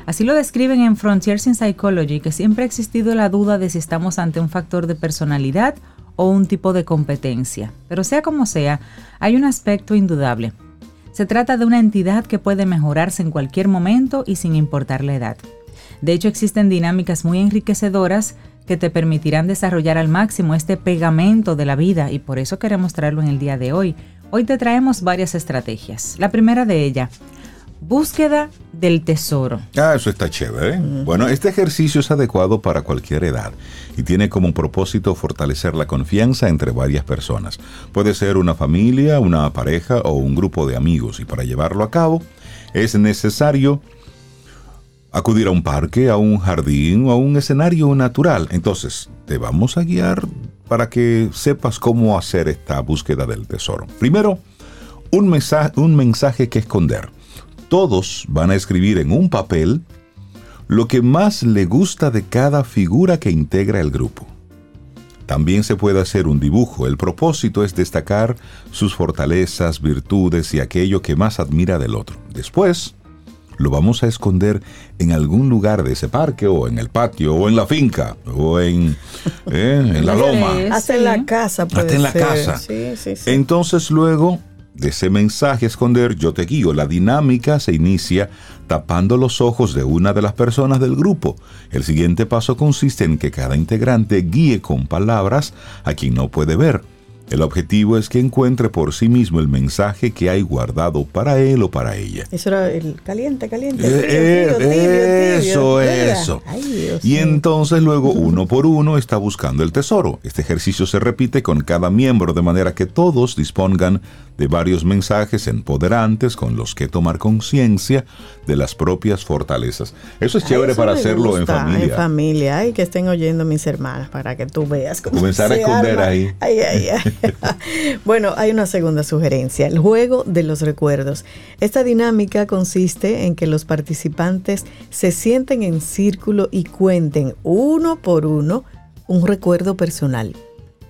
Así lo describen en Frontiers in Psychology, que siempre ha existido la duda de si estamos ante un factor de personalidad o un tipo de competencia. Pero sea como sea, hay un aspecto indudable. Se trata de una entidad que puede mejorarse en cualquier momento y sin importar la edad. De hecho, existen dinámicas muy enriquecedoras que te permitirán desarrollar al máximo este pegamento de la vida y por eso queremos traerlo en el día de hoy. Hoy te traemos varias estrategias. La primera de ellas, búsqueda del tesoro. Ah, eso está chévere. ¿eh? Bueno, este ejercicio es adecuado para cualquier edad y tiene como propósito fortalecer la confianza entre varias personas. Puede ser una familia, una pareja o un grupo de amigos y para llevarlo a cabo es necesario acudir a un parque, a un jardín o a un escenario natural. Entonces, te vamos a guiar para que sepas cómo hacer esta búsqueda del tesoro. Primero, un mensaje, un mensaje que esconder. Todos van a escribir en un papel lo que más le gusta de cada figura que integra el grupo. También se puede hacer un dibujo. El propósito es destacar sus fortalezas, virtudes y aquello que más admira del otro. Después, lo vamos a esconder en algún lugar de ese parque o en el patio o en la finca o en, eh, en la loma. Hasta en la casa puede Hasta en la ser. casa. Sí, sí, sí. Entonces luego de ese mensaje a esconder, yo te guío. La dinámica se inicia tapando los ojos de una de las personas del grupo. El siguiente paso consiste en que cada integrante guíe con palabras a quien no puede ver. El objetivo es que encuentre por sí mismo el mensaje que hay guardado para él o para ella. Eso era el caliente, caliente. Eh, eh, eso, eso. Ay, Y entonces luego uno por uno está buscando el tesoro. Este ejercicio se repite con cada miembro de manera que todos dispongan de varios mensajes empoderantes con los que tomar conciencia de las propias fortalezas. Eso es Ay, chévere eso para hacerlo en familia. En familia. Ay, que estén oyendo mis hermanas para que tú veas cómo Comenzar a esconder arma. ahí. Ay, ay, ay. bueno, hay una segunda sugerencia, el juego de los recuerdos. Esta dinámica consiste en que los participantes se sienten en círculo y cuenten uno por uno un recuerdo personal.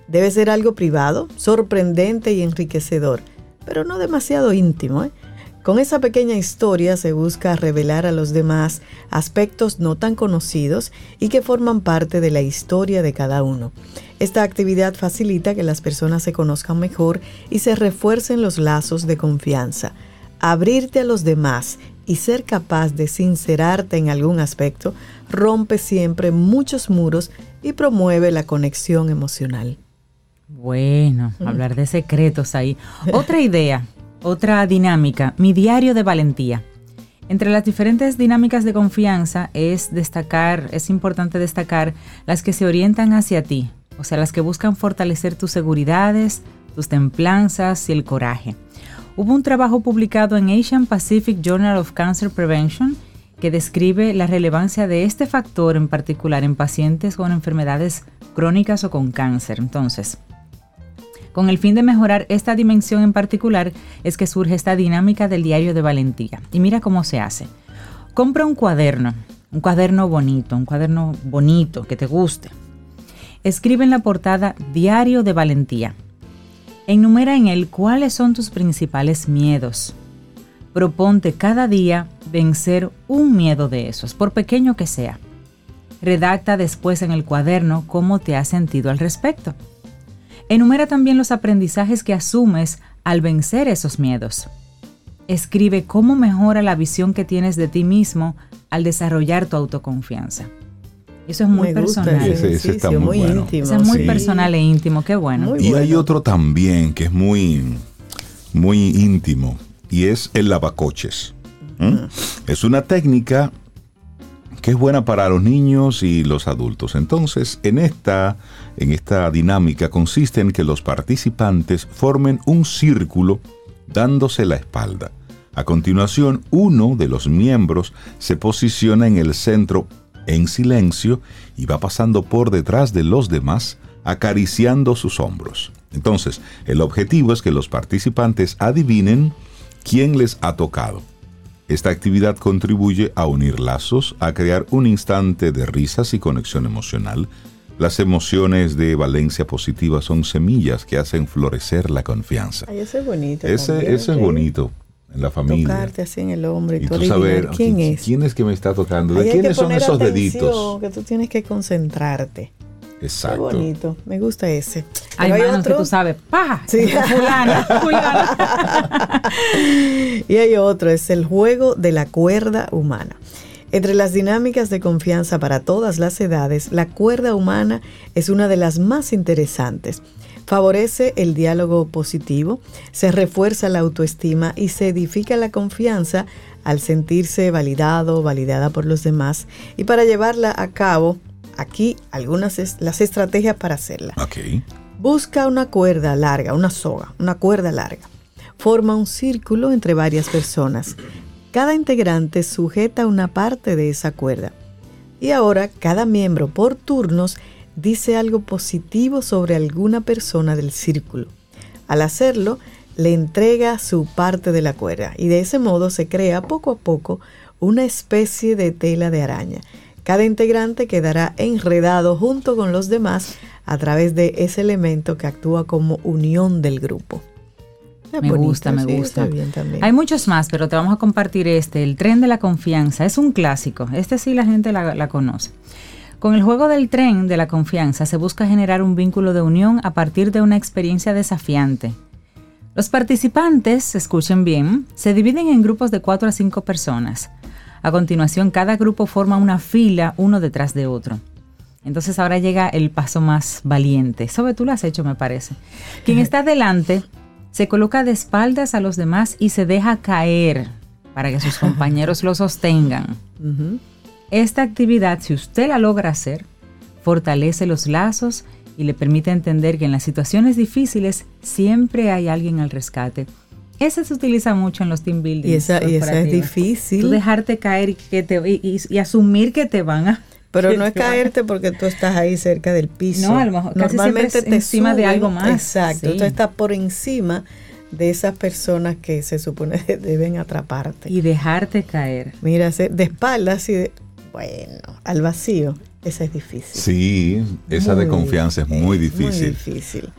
Debe ser algo privado, sorprendente y enriquecedor, pero no demasiado íntimo. ¿eh? Con esa pequeña historia se busca revelar a los demás aspectos no tan conocidos y que forman parte de la historia de cada uno. Esta actividad facilita que las personas se conozcan mejor y se refuercen los lazos de confianza. Abrirte a los demás y ser capaz de sincerarte en algún aspecto rompe siempre muchos muros y promueve la conexión emocional. Bueno, hablar de secretos ahí. Otra idea, otra dinámica, mi diario de valentía. Entre las diferentes dinámicas de confianza es destacar, es importante destacar las que se orientan hacia ti, o sea, las que buscan fortalecer tus seguridades, tus templanzas y el coraje. Hubo un trabajo publicado en Asian Pacific Journal of Cancer Prevention que describe la relevancia de este factor en particular en pacientes con enfermedades crónicas o con cáncer. Entonces, con el fin de mejorar esta dimensión en particular es que surge esta dinámica del diario de valentía. Y mira cómo se hace. Compra un cuaderno, un cuaderno bonito, un cuaderno bonito que te guste. Escribe en la portada Diario de Valentía. Enumera en él cuáles son tus principales miedos. Proponte cada día vencer un miedo de esos, por pequeño que sea. Redacta después en el cuaderno cómo te has sentido al respecto. Enumera también los aprendizajes que asumes al vencer esos miedos. Escribe cómo mejora la visión que tienes de ti mismo al desarrollar tu autoconfianza. Eso es muy Me personal. ese Ese- está muy bueno. íntimo. Eso es muy Sí. personal e íntimo, qué bueno. Muy Y hay otro también que es muy, muy íntimo y es el lavacoches. ¿Mm? Es una técnica que es buena para los niños y los adultos. Entonces, en esta, en esta dinámica consiste en que los participantes formen un círculo dándose la espalda. A continuación, uno de los miembros se posiciona en el centro en silencio y va pasando por detrás de los demás acariciando sus hombros. Entonces, el objetivo es que los participantes adivinen quién les ha tocado. Esta actividad contribuye a unir lazos, a crear un instante de risas y conexión emocional. Las emociones de valencia positiva son semillas que hacen florecer la confianza. Ay, ese es bonito. Ese, también, ese es bonito en la familia. Tocarte así en el hombro y, Y tú saber quién ¿qui- es. quién es que me está tocando, de Ahí quiénes son esos atención, deditos. Que tú tienes que concentrarte. Qué Exacto. bonito. Me gusta ese. Hay Pero manos que tú sabes, ¡pa! Sí. Fulana, fulana. y hay otro, es el juego de la cuerda humana. Entre las dinámicas de confianza para todas las edades, la cuerda humana es una de las más interesantes. Favorece el diálogo positivo, se refuerza la autoestima y se edifica la confianza al sentirse validado, validada por los demás. Y para llevarla a cabo, aquí algunas es- las estrategias para hacerla. Busca una cuerda larga, una soga, una cuerda larga. Forma un círculo entre varias personas. Cada integrante sujeta una parte de esa cuerda. Y ahora cada miembro por turnos dice algo positivo sobre alguna persona del círculo. Al hacerlo, le entrega su parte de la cuerda y de ese modo se crea poco a poco una especie de tela de araña. Cada integrante quedará enredado junto con los demás a través de ese elemento que actúa como unión del grupo. Me bonito, gusta, me sí, gusta. está bien también. Hay muchos más, pero te vamos a compartir este, el tren de la confianza. Es un clásico. Este sí la gente la, la conoce. Con el juego del tren de la confianza se busca generar un vínculo de unión a partir de una experiencia desafiante. Los participantes, escuchen bien, se dividen en grupos de 4 a 5 personas. A continuación, cada grupo forma una fila uno detrás de otro. Entonces ahora llega el paso más valiente. Sobre tú lo has hecho, me parece. Quien está delante se coloca de espaldas a los demás y se deja caer para que sus compañeros lo sostengan. Esta actividad, si usted la logra hacer, fortalece los lazos y le permite entender que en las situaciones difíciles siempre hay alguien al rescate. Ese se utiliza mucho en los team building. Y esa- y esa es difícil. Tú dejarte caer y, que te, y, y- y asumir que te van a... Pero no es caerte porque tú estás ahí cerca del piso. No, a lo mejor casi Normalmente es te encima de algo más. Exacto. Sí. Tú estás por encima de esas personas que se supone que deben atraparte. Y dejarte caer. Mira, de espaldas y de, bueno, al vacío. Esa es difícil. Sí, esa de Muy confianza es muy difícil. Muy difícil.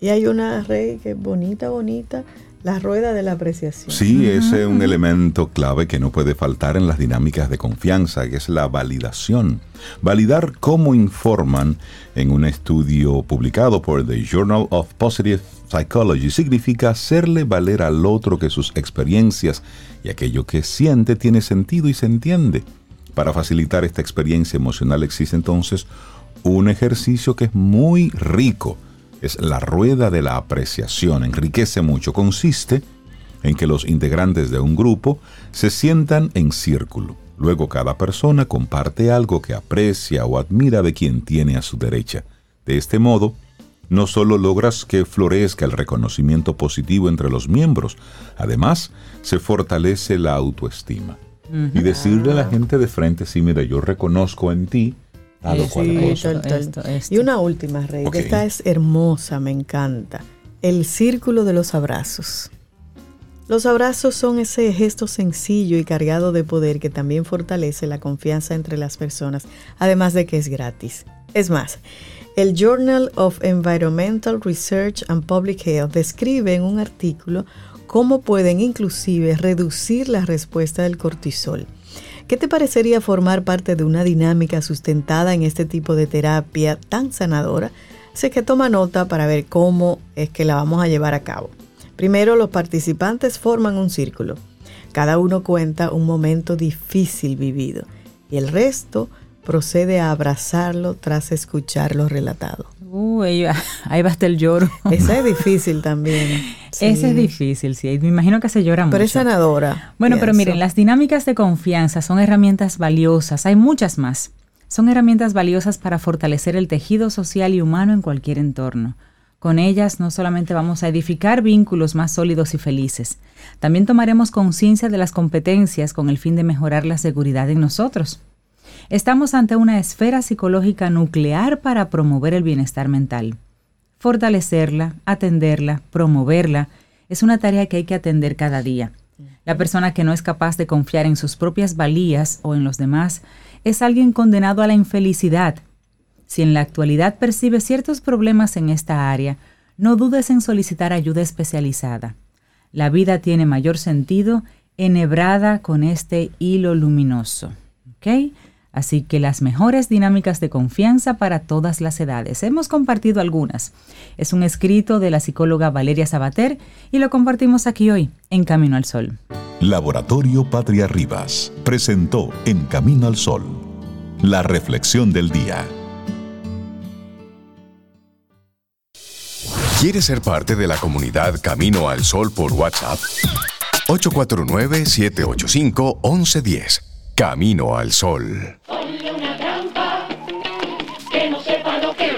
Y hay una rey que es bonita, bonita, la rueda de la apreciación. Sí, ese es un elemento clave que no puede faltar en las dinámicas de confianza, que es la validación. Validar cómo informan en un estudio publicado por The Journal of Positive Psychology significa hacerle valer al otro que sus experiencias y aquello que siente tiene sentido y se entiende. Para facilitar esta experiencia emocional existe entonces un ejercicio que es muy rico. Es la rueda de la apreciación. Enriquece mucho. Consiste en que los integrantes de un grupo se sientan en círculo. Luego cada persona comparte algo que aprecia o admira de quien tiene a su derecha. De este modo, no solo logras que florezca el reconocimiento positivo entre los miembros, además se fortalece la autoestima. Y decirle a la gente de frente, sí, mira, yo reconozco en ti a lo cual Sí, cosa. tal, tal. esto, esto. Y una última, Rey. Esta es hermosa, me encanta. El círculo de los abrazos. Los abrazos son ese gesto sencillo y cargado de poder que también fortalece la confianza entre las personas, además de que es gratis. Es más, el Journal of Environmental Research and Public Health describe en un artículo cómo pueden inclusive reducir la respuesta del cortisol. ¿Qué te parecería formar parte de una dinámica sustentada en este tipo de terapia tan sanadora? Así que toma nota para ver cómo es que la vamos a llevar a cabo. Primero, los participantes forman un círculo. Cada uno cuenta un momento difícil vivido y el resto procede a abrazarlo tras escucharlo relatado. Uh, ahí va- ahí va hasta el lloro. Esa es difícil también. Sí. Ese es difícil, sí. Me imagino que se llora mucho. Pero es sanadora. Bueno, pero pienso. miren, las dinámicas de confianza son herramientas valiosas. Hay muchas más. Son herramientas valiosas para fortalecer el tejido social y humano en cualquier entorno. Con ellas no solamente vamos a edificar vínculos más sólidos y felices, también tomaremos conciencia de las competencias con el fin de mejorar la seguridad en nosotros. Estamos ante una esfera psicológica nuclear para promover el bienestar mental. Fortalecerla, atenderla, promoverla, es una tarea que hay que atender cada día. La persona que no es capaz de confiar en sus propias valías o en los demás es alguien condenado a la infelicidad. Si en la actualidad percibe ciertos problemas en esta área, no dudes en solicitar ayuda especializada. La vida tiene mayor sentido enhebrada con este hilo luminoso. ¿Ok? Así que las mejores dinámicas de confianza para todas las edades. Hemos compartido algunas. Es un escrito de la psicóloga Valeria Sabater y lo compartimos aquí hoy, en Camino al Sol. Laboratorio Patria Rivas presentó En Camino al Sol, la reflexión del día. ¿Quieres ser parte de la comunidad Camino al Sol por WhatsApp? 849-785-1110. Camino al Sol. que no sepa lo que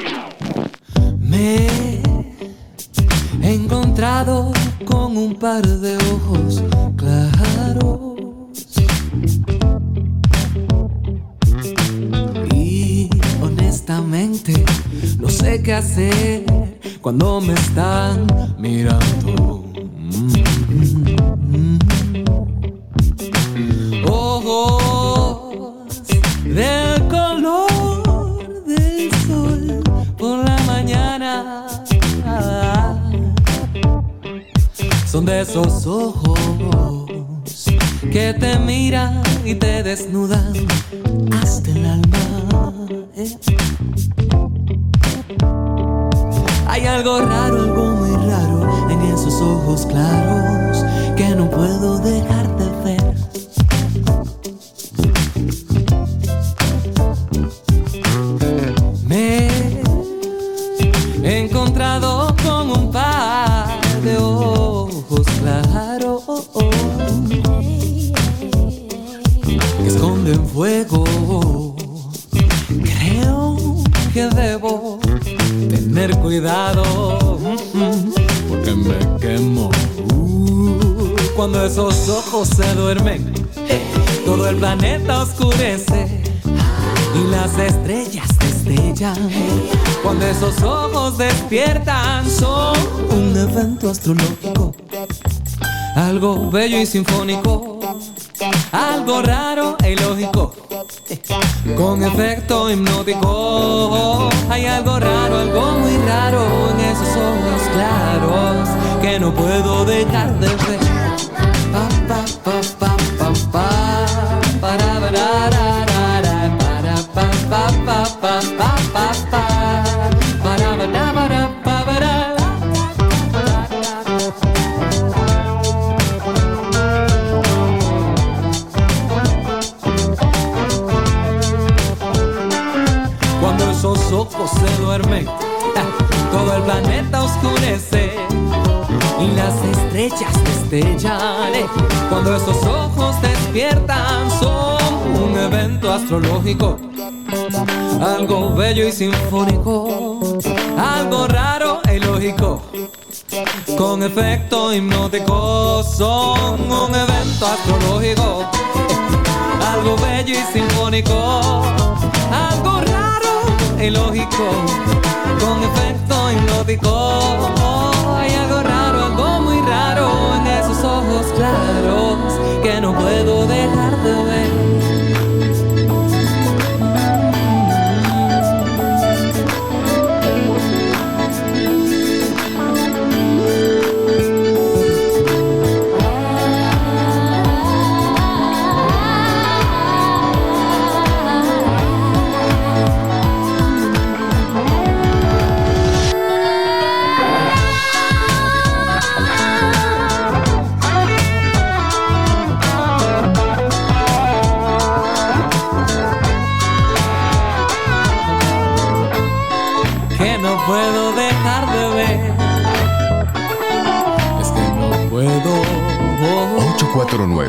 Me he encontrado con un par de ojos claros y honestamente no sé qué hacer cuando me están mirando. Ojos del color del sol por la mañana. Son de esos ojos que te miran y te desnudan hasta el alma. Eh. Hay algo raro, algo muy raro en esos ojos claros que no puedo dejar cuidado porque me quemo. Uh, cuando esos ojos se duermen, todo el planeta oscurece y las estrellas destellan. Cuando esos ojos despiertan, son un evento astrológico, algo bello y sinfónico, algo raro e ilógico. Con efecto hipnótico Hay algo raro, algo muy raro En esos ojos claros Que no puedo dejar de ver duermen, todo el planeta oscurece y las estrellas destellan. eh. Cuando esos ojos despiertan, son un evento astrológico, algo bello y sinfónico, algo raro e ilógico. Con efecto hipnótico son un evento astrológico, algo bello y sinfónico, algo raro e ilógico, con efecto hipnótico.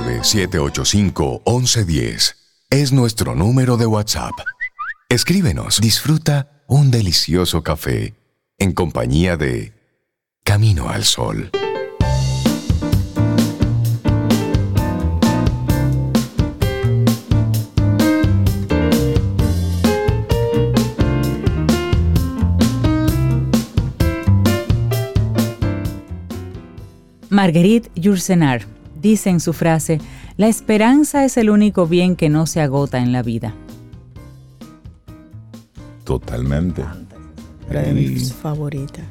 849-785-1110 es nuestro número de WhatsApp. Escríbenos, disfruta un delicioso café en compañía de Camino al Sol. Marguerite Yourcenar dice en su frase, la esperanza es el único bien que no se agota en la vida. Totalmente. De mis favoritas.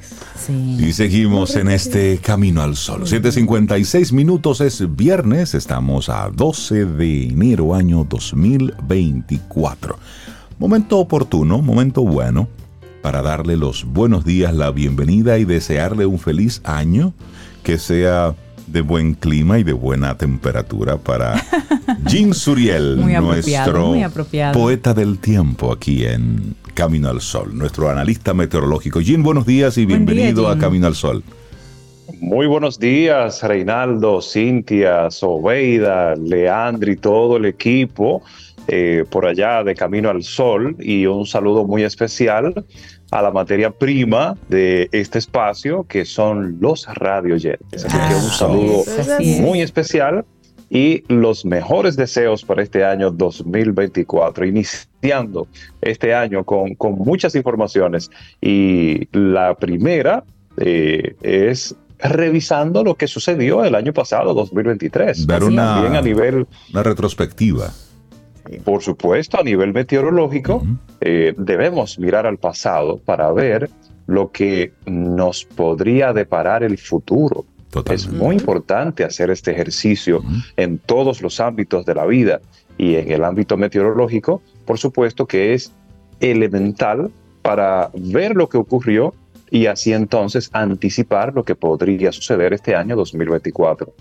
Y seguimos en este Camino al Sol. 7.56 minutos es viernes, estamos a 12 de enero año 2024. Momento oportuno, momento bueno para darle los buenos días, la bienvenida y desearle un feliz año que sea de buen clima y de buena temperatura para Jean Suriel, Muy nuestro muy poeta del tiempo aquí en Camino al Sol, nuestro analista meteorológico. Jean, buenos días y Buen día, bienvenido a. Camino al Sol. Muy buenos días, Reinaldo, Cintia, Sobeida, Leandro y todo el equipo eh, por allá de Camino al Sol y un saludo muy especial a la materia prima de este espacio que son los radioyentes. Así que un saludo Así es. muy especial y los mejores deseos para este año 2024, iniciando este año con, con muchas informaciones. Y la primera eh, es revisando lo que sucedió el año pasado, 2023. Dar una, También a nivel una retrospectiva. Por supuesto, a nivel meteorológico, eh, debemos mirar al pasado para ver lo que nos podría deparar el futuro. Es muy importante hacer este ejercicio en todos los ámbitos de la vida y en el ámbito meteorológico, por supuesto que es elemental para ver lo que ocurrió y así entonces anticipar lo que podría suceder este año 2024.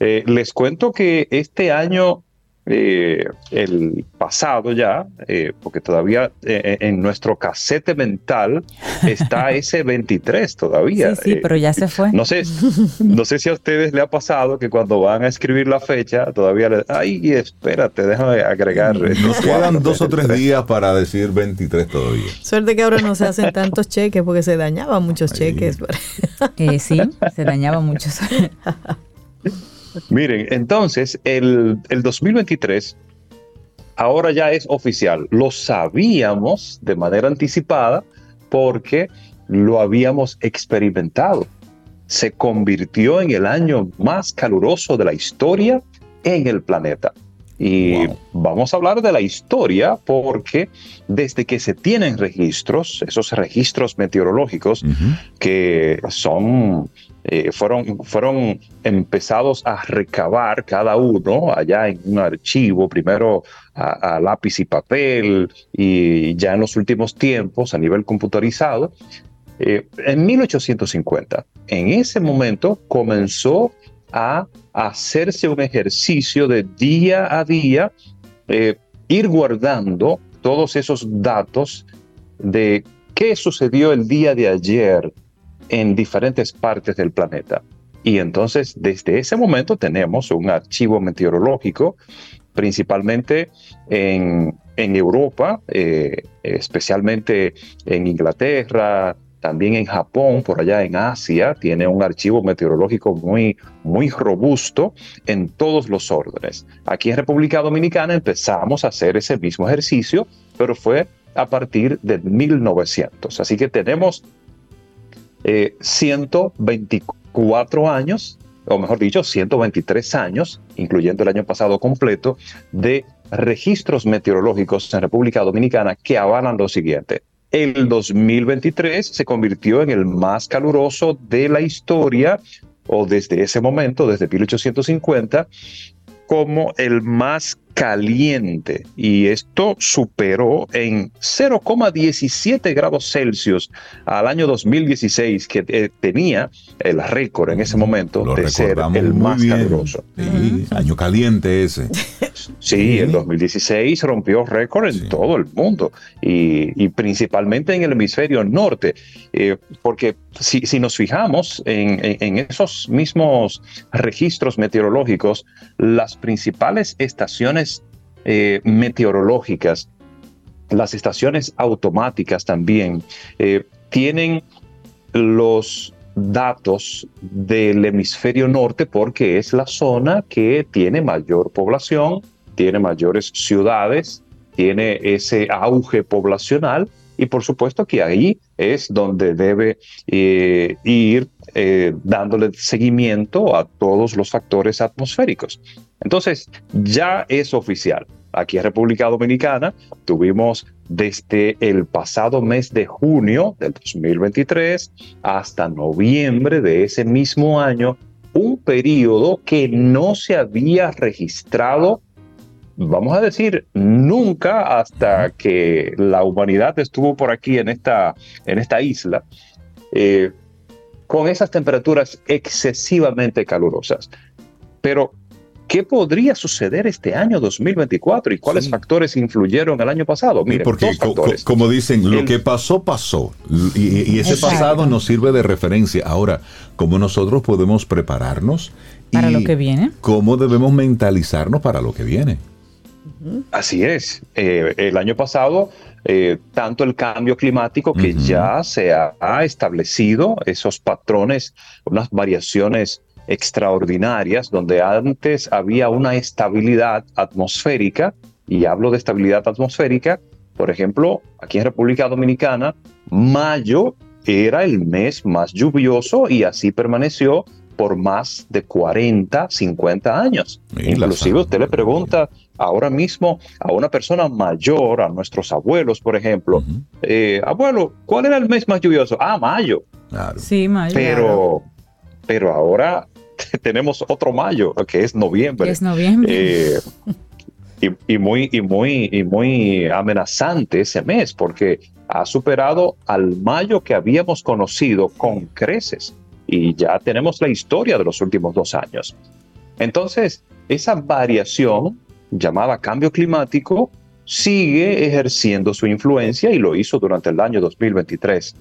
Eh, les cuento que este año eh, el pasado ya, eh, porque todavía eh, en nuestro casete mental está ese 23 todavía. Sí, sí, pero ya se fue. No sé, no sé si a ustedes le ha pasado que cuando van a escribir la fecha, todavía le, ay, espérate, déjame agregar. Nos quedan dos o tres días para decir 23 todavía. Suerte que ahora no se hacen tantos cheques porque se dañaban muchos cheques. sí, se dañaban muchos. Miren, entonces el, 2023 ahora ya es oficial. Lo sabíamos de manera anticipada porque lo habíamos experimentado. Se convirtió en el año más caluroso de la historia en el planeta. Y vamos a hablar de la historia porque desde que se tienen registros, esos registros meteorológicos que son eh, fueron, fueron empezados a recabar cada uno allá en un archivo, primero a, lápiz y papel y ya en los últimos tiempos a nivel computarizado. Eh, en 1850, en ese momento comenzó a hacerse un ejercicio de día a día, eh, ir guardando todos esos datos de qué sucedió el día de ayer en diferentes partes del planeta. Y entonces, desde ese momento tenemos un archivo meteorológico, principalmente en, Europa, eh, especialmente en Inglaterra, también en Japón, por allá en Asia, tiene un archivo meteorológico muy, muy robusto en todos los órdenes. Aquí en República Dominicana empezamos a hacer ese mismo ejercicio, pero fue a partir de 1900. Así que tenemos 124 eh, años, o mejor dicho, 123 años, incluyendo el año pasado completo, de registros meteorológicos en República Dominicana que avalan lo siguiente. El 2023 se convirtió en el más caluroso de la historia, o desde ese momento, desde 1850, como el más caliente y esto superó en 0,17 grados Celsius al año 2016 que eh, tenía el récord en ese momento de ser el más caluroso. año caliente ese. Sí, el 2016 rompió récord en todo el mundo y, principalmente en el hemisferio norte, eh, porque si, nos fijamos en esos mismos registros meteorológicos, las principales estaciones eh, meteorológicas, las estaciones automáticas también eh, tienen los datos del hemisferio norte porque es la zona que tiene mayor población, tiene mayores ciudades, tiene ese auge poblacional y por supuesto que ahí es donde debe eh, ir dándole seguimiento a todos los factores atmosféricos. Entonces, ya es oficial. Aquí en República Dominicana tuvimos desde el pasado mes de junio del 2023 hasta noviembre de ese mismo año un periodo que no se había registrado, vamos a decir, nunca hasta que la humanidad estuvo por aquí en esta, en esta isla, eh, con esas temperaturas excesivamente calurosas. Pero ¿Qué podría suceder este año 2024 y cuáles factores influyeron el año pasado? Miren, porque como dicen, lo que pasó, pasó. Y, ese pasado nos sirve de referencia. Ahora, ¿cómo nosotros podemos prepararnos? Para lo que viene. ¿Cómo debemos mentalizarnos para lo que viene? Así es. Eh, el año pasado, eh, tanto el cambio climático que ya se ha, ha, establecido, esos patrones, unas variaciones extraordinarias, donde antes había una estabilidad atmosférica, y hablo de estabilidad atmosférica, por ejemplo, aquí en República Dominicana, mayo era el mes más lluvioso y así permaneció por más de 40, 50 años. Inclusive usted le pregunta ahora mismo a una persona mayor, a nuestros abuelos, por ejemplo, eh, abuelo, ¿cuál era el mes más lluvioso? Ah, mayo. Sí, mayo. Pero, pero ahora tenemos otro mayo, que es noviembre. Es noviembre. Eh, y, y, muy, y, muy, y muy amenazante ese mes, porque ha superado al mayo que habíamos conocido con creces. Y ya tenemos la historia de los últimos dos años. Entonces, esa variación llamada cambio climático sigue ejerciendo su influencia y lo hizo durante el año 2023.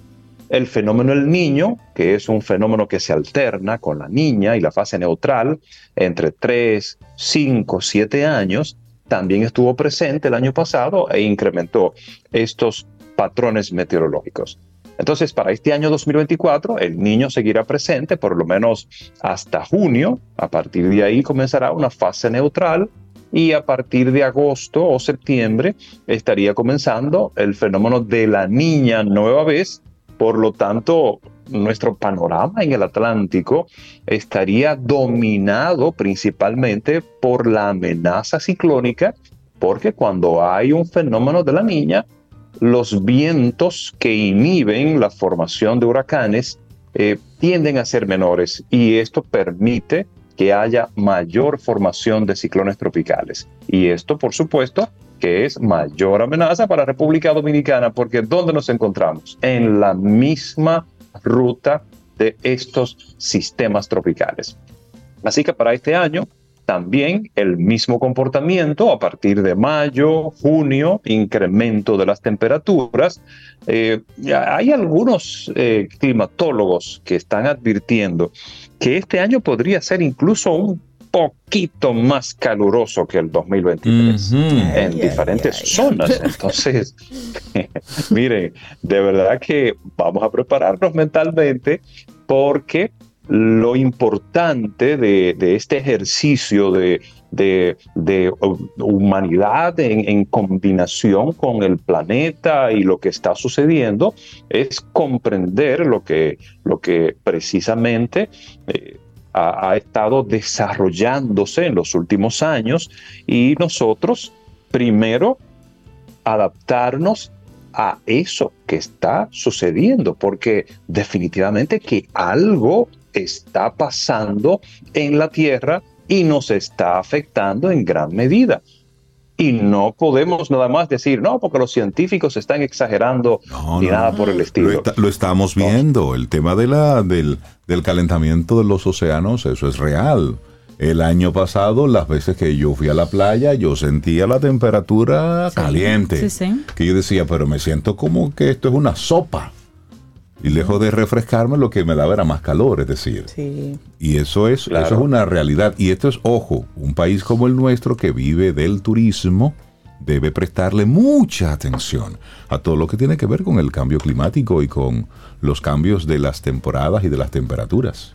El fenómeno del niño, que es un fenómeno que se alterna con la niña y la fase neutral entre 3, 5, 7 años, también estuvo presente el año pasado e incrementó estos patrones meteorológicos. Entonces, para este año 2024, el niño seguirá presente por lo menos hasta junio. A partir de ahí comenzará una fase neutral y a partir de agosto o septiembre estaría comenzando el fenómeno de la niña nueva vez. Por lo tanto, nuestro panorama en el Atlántico estaría dominado principalmente por la amenaza ciclónica, porque cuando hay un fenómeno de la niña, los vientos que inhiben la formación de huracanes eh, tienden a ser menores y esto permite que haya mayor formación de ciclones tropicales. Y esto, por supuesto, que es mayor amenaza para República Dominicana, porque ¿dónde nos encontramos? En la misma ruta de estos sistemas tropicales. Así que para este año también el mismo comportamiento a partir de mayo, junio, incremento de las temperaturas. Eh, hay algunos eh, climatólogos que están advirtiendo que este año podría ser incluso un poquito más caluroso que el 2023 en diferentes zonas. Entonces, miren, de verdad que vamos a prepararnos mentalmente porque lo importante de, este ejercicio de, humanidad en, combinación con el planeta y lo que está sucediendo es comprender lo que, lo que precisamente eh, ha, estado desarrollándose en los últimos años y nosotros primero adaptarnos a eso que está sucediendo, porque definitivamente que algo está pasando en la Tierra y nos está afectando en gran medida. Y no podemos nada más decir, no, porque los científicos están exagerando ni nada por el estilo. Lo, estamos viendo, el tema de la, del, del calentamiento de los océanos, eso es real. El año pasado, las veces que yo fui a la playa, yo sentía la temperatura caliente. Que yo decía, pero me siento como que esto es una sopa. Y lejos de refrescarme, lo que me daba era más calor, es decir. Sí. Y eso es, eso es una realidad. Y esto es, ojo, un país como el nuestro que vive del turismo debe prestarle mucha atención a todo lo que tiene que ver con el cambio climático y con los cambios de las temporadas y de las temperaturas.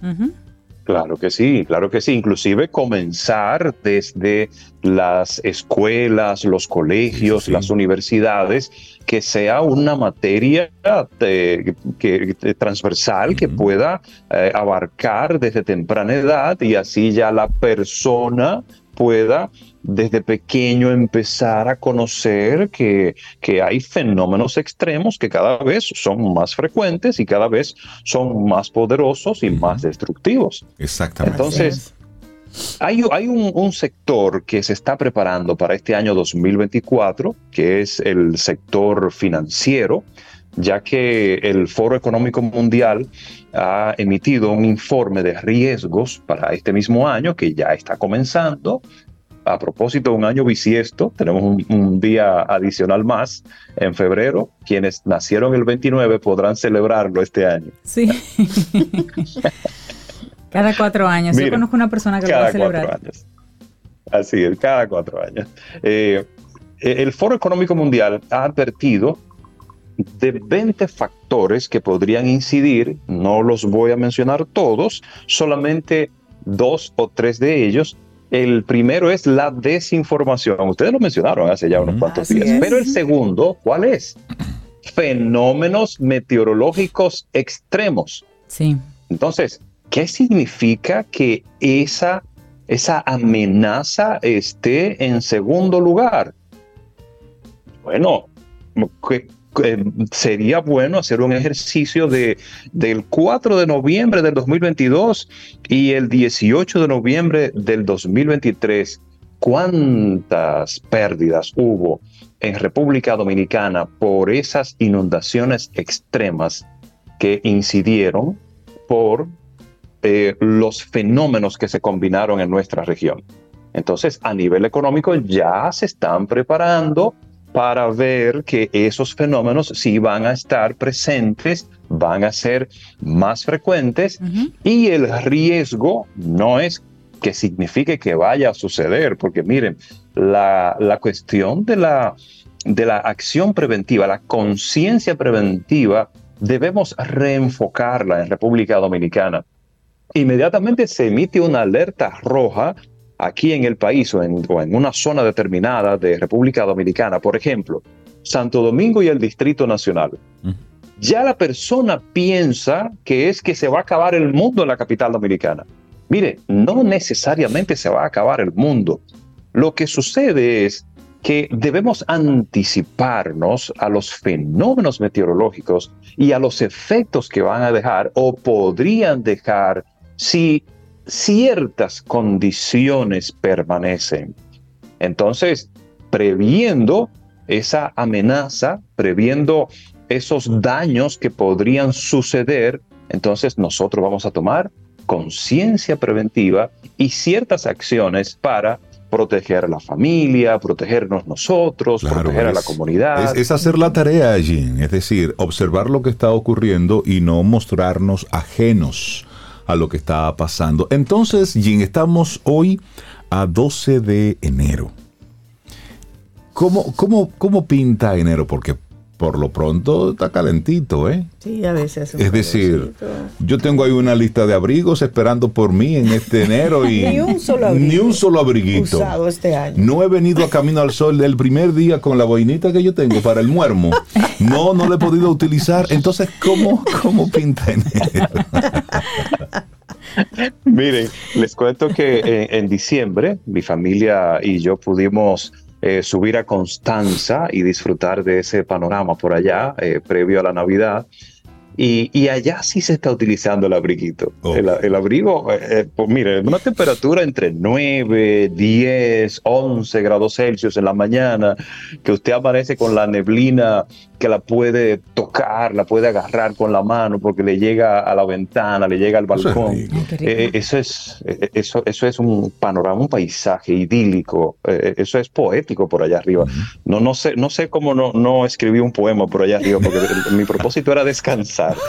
Claro que sí, claro que sí. Inclusive comenzar desde las escuelas, los colegios, las universidades, que sea una materia que, transversal que pueda eh, abarcar desde temprana edad y así ya la persona pueda desde pequeño empezar a conocer que, que, hay fenómenos extremos que cada vez son más frecuentes y cada vez son más poderosos y más destructivos. Exactamente. Entonces, hay, hay un, un, sector que se está preparando para este año 2024, que es el sector financiero, ya que el Foro Económico Mundial ha emitido un informe de riesgos para este mismo año que ya está comenzando. A propósito, un año bisiesto, tenemos un, día adicional más en febrero. Quienes nacieron el 29 podrán celebrarlo este año. Sí. cada cuatro años. Yo conozco una persona que lo va a celebrar. Cuatro años. Así es, cada cuatro años. Eh, el Foro Económico Mundial ha advertido de 20 factores que podrían incidir, no los voy a mencionar todos, solamente dos o tres de ellos. El primero es la desinformación. Ustedes lo mencionaron hace ya unos cuantos días. Pero el segundo, ¿cuál es? Fenómenos meteorológicos extremos. Sí. Entonces, ¿qué significa que esa, esa amenaza esté en segundo lugar? Bueno, eh, sería bueno hacer un ejercicio de, del 4 de noviembre del 2022 y el 18 de noviembre del 2023. ¿Cuántas pérdidas hubo en República Dominicana por esas inundaciones extremas que incidieron por eh, los fenómenos que se combinaron en nuestra región? Entonces, a nivel económico ya se están preparando para ver que esos fenómenos sí van a estar presentes, van a ser más frecuentes y el riesgo no es que signifique que vaya a suceder, porque miren, la, la cuestión de la, de la acción preventiva, la conciencia preventiva, debemos reenfocarla en República Dominicana. Inmediatamente se emite una alerta roja aquí en el país o en, una zona determinada de República Dominicana, por ejemplo, Santo Domingo y el Distrito Nacional, ya la persona piensa que es que se va a acabar el mundo en la capital dominicana. Mire, no necesariamente se va a acabar el mundo. Lo que sucede es que debemos anticiparnos a los fenómenos meteorológicos y a los efectos que van a dejar o podrían dejar si ciertas condiciones permanecen. Entonces, previendo esa amenaza, previendo esos daños que podrían suceder, entonces nosotros vamos a tomar conciencia preventiva y ciertas acciones para proteger a la familia, protegernos nosotros, proteger a la comunidad. Es, es, hacer la tarea allí, es decir, observar lo que está ocurriendo y no mostrarnos ajenos a lo que está pasando. Entonces, Jim, estamos hoy a 12 de enero. ¿Cómo, cómo, cómo pinta enero? Porque por lo pronto está calentito, ¿eh? Sí, a veces. Es decir, yo tengo ahí una lista de abrigos esperando por mí en este enero y ni un solo abrigo ni un solo abriguito. Usado este año. No he venido a Camino al Sol el primer día con la boinita que yo tengo para el muermo. No, no lo he podido utilizar. Entonces, ¿cómo, cómo pinta enero? Miren, les cuento que en, en diciembre mi familia y yo pudimos eh, subir a Constanza y disfrutar de ese panorama por allá, eh, previo a la Navidad. Y, allá sí se está utilizando el abriguito. Oh. El, abrigo, eh, pues mire, una temperatura entre 9, 10, 11 grados Celsius en la mañana, que usted amanece con la neblina que la puede tocar, la puede agarrar con la mano porque le llega a la ventana, le llega al balcón. Eh, eso, es, eh, eso, eso es un panorama, un paisaje idílico. Eh, eso es poético por allá arriba. No, no sé, no sé cómo no, no escribí un poema por allá arriba porque mi propósito era descansar.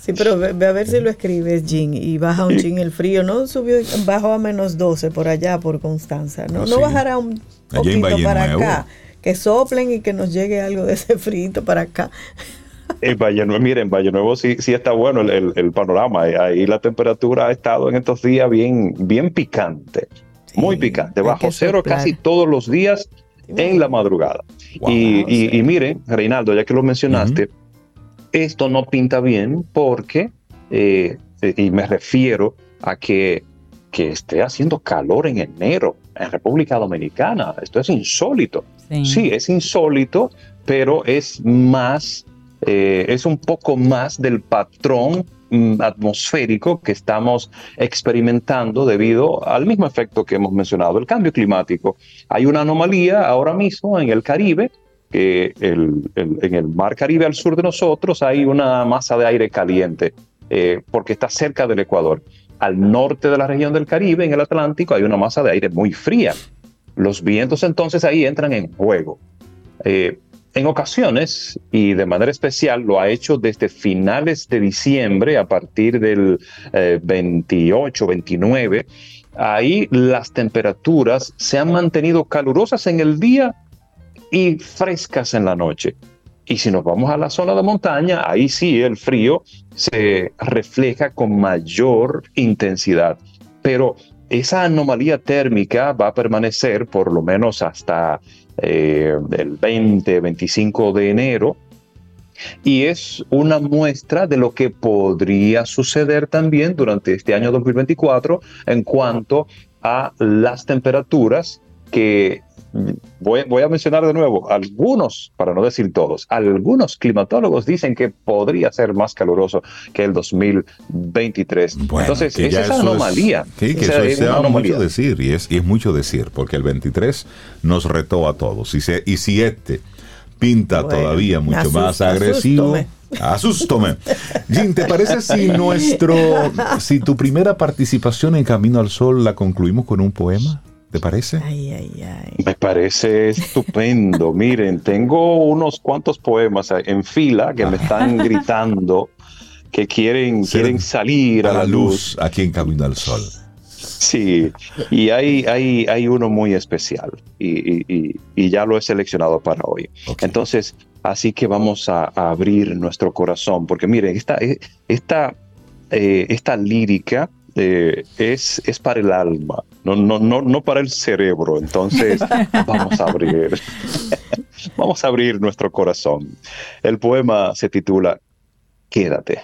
Sí, pero ve, a ver si lo escribes, Jin, y baja un chin el frío. No subió, bajó a menos 12 por allá, por Constanza. No, no bajará un poquito para acá que soplen y que nos llegue algo de ese frito para acá. En Valle Nuevo, miren, en Valle Nuevo sí, sí está bueno el, panorama. Ahí la temperatura ha estado en estos días bien, bien picante, muy picante, bajo cero casi todos los días en la madrugada. y, miren, Reinaldo, ya que lo mencionaste, esto no pinta bien porque, eh, y me refiero a que, que esté haciendo calor en enero en República Dominicana. Esto es insólito. Sí, es insólito, pero es más, eh, es un poco más del patrón mm, atmosférico que estamos experimentando debido al mismo efecto que hemos mencionado, el cambio climático. Hay una anomalía ahora mismo en el Caribe, que en el mar Caribe al sur de nosotros hay una masa de aire caliente, eh, porque está cerca del Ecuador. Al norte de la región del Caribe, en el Atlántico, hay una masa de aire muy fría. Los vientos entonces ahí entran en juego. Eh, en ocasiones, y de manera especial, lo ha hecho desde finales de diciembre, a partir del 28, eh, 29, ahí las temperaturas se han mantenido calurosas en el día y frescas en la noche. Y si nos vamos a la zona de montaña, ahí sí el frío se refleja con mayor intensidad. Pero esa anomalía térmica va a permanecer por lo menos hasta eh, el 20, 25 de enero. Y es una muestra de lo que podría suceder también durante este año 2024 en cuanto a las temperaturas que voy, voy, a mencionar de nuevo, algunos, para no decir todos, algunos climatólogos dicen que podría ser más caluroso que el 2023. Entonces, que esa es eso anomalía. sí, que Esa eso es sea anomalía. mucho decir, y es, y es mucho decir, porque el 23 nos retó a todos. Y, se, y si este pinta Bueno, todavía mucho más agresivo. Asústome. Jim, ¿te parece si nuestro, si tu primera participación en Camino al Sol la concluimos con un poema? ¿Te parece? Ay, ay, ay. Me parece estupendo. Miren, tengo unos cuantos poemas en fila que me están gritando que quieren, quieren salir a la luz. aquí en Camino al Sol. Sí, y hay, hay, hay uno muy especial y, y- y- y ya lo he seleccionado para hoy. Entonces, así que vamos a, a abrir nuestro corazón, porque miren, esta, esta, eh, esta lírica eh, es, es para el alma, no, no, no, no para el cerebro. Entonces, vamos a abrir, vamos a abrir nuestro corazón. El poema se titula Quédate.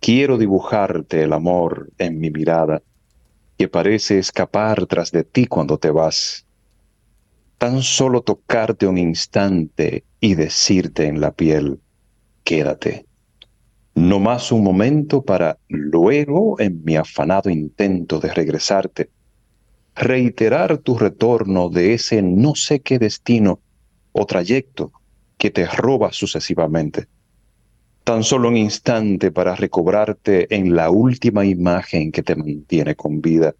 Quiero dibujarte el amor en mi mirada, que parece escapar tras de ti cuando te vas. Tan solo tocarte un instante y decirte en la piel, quédate. No más un momento para luego, en mi afanado intento de regresarte, reiterar tu retorno de ese no sé qué destino o trayecto que te roba sucesivamente. Tan solo un instante para recobrarte en la última imagen que te mantiene con vida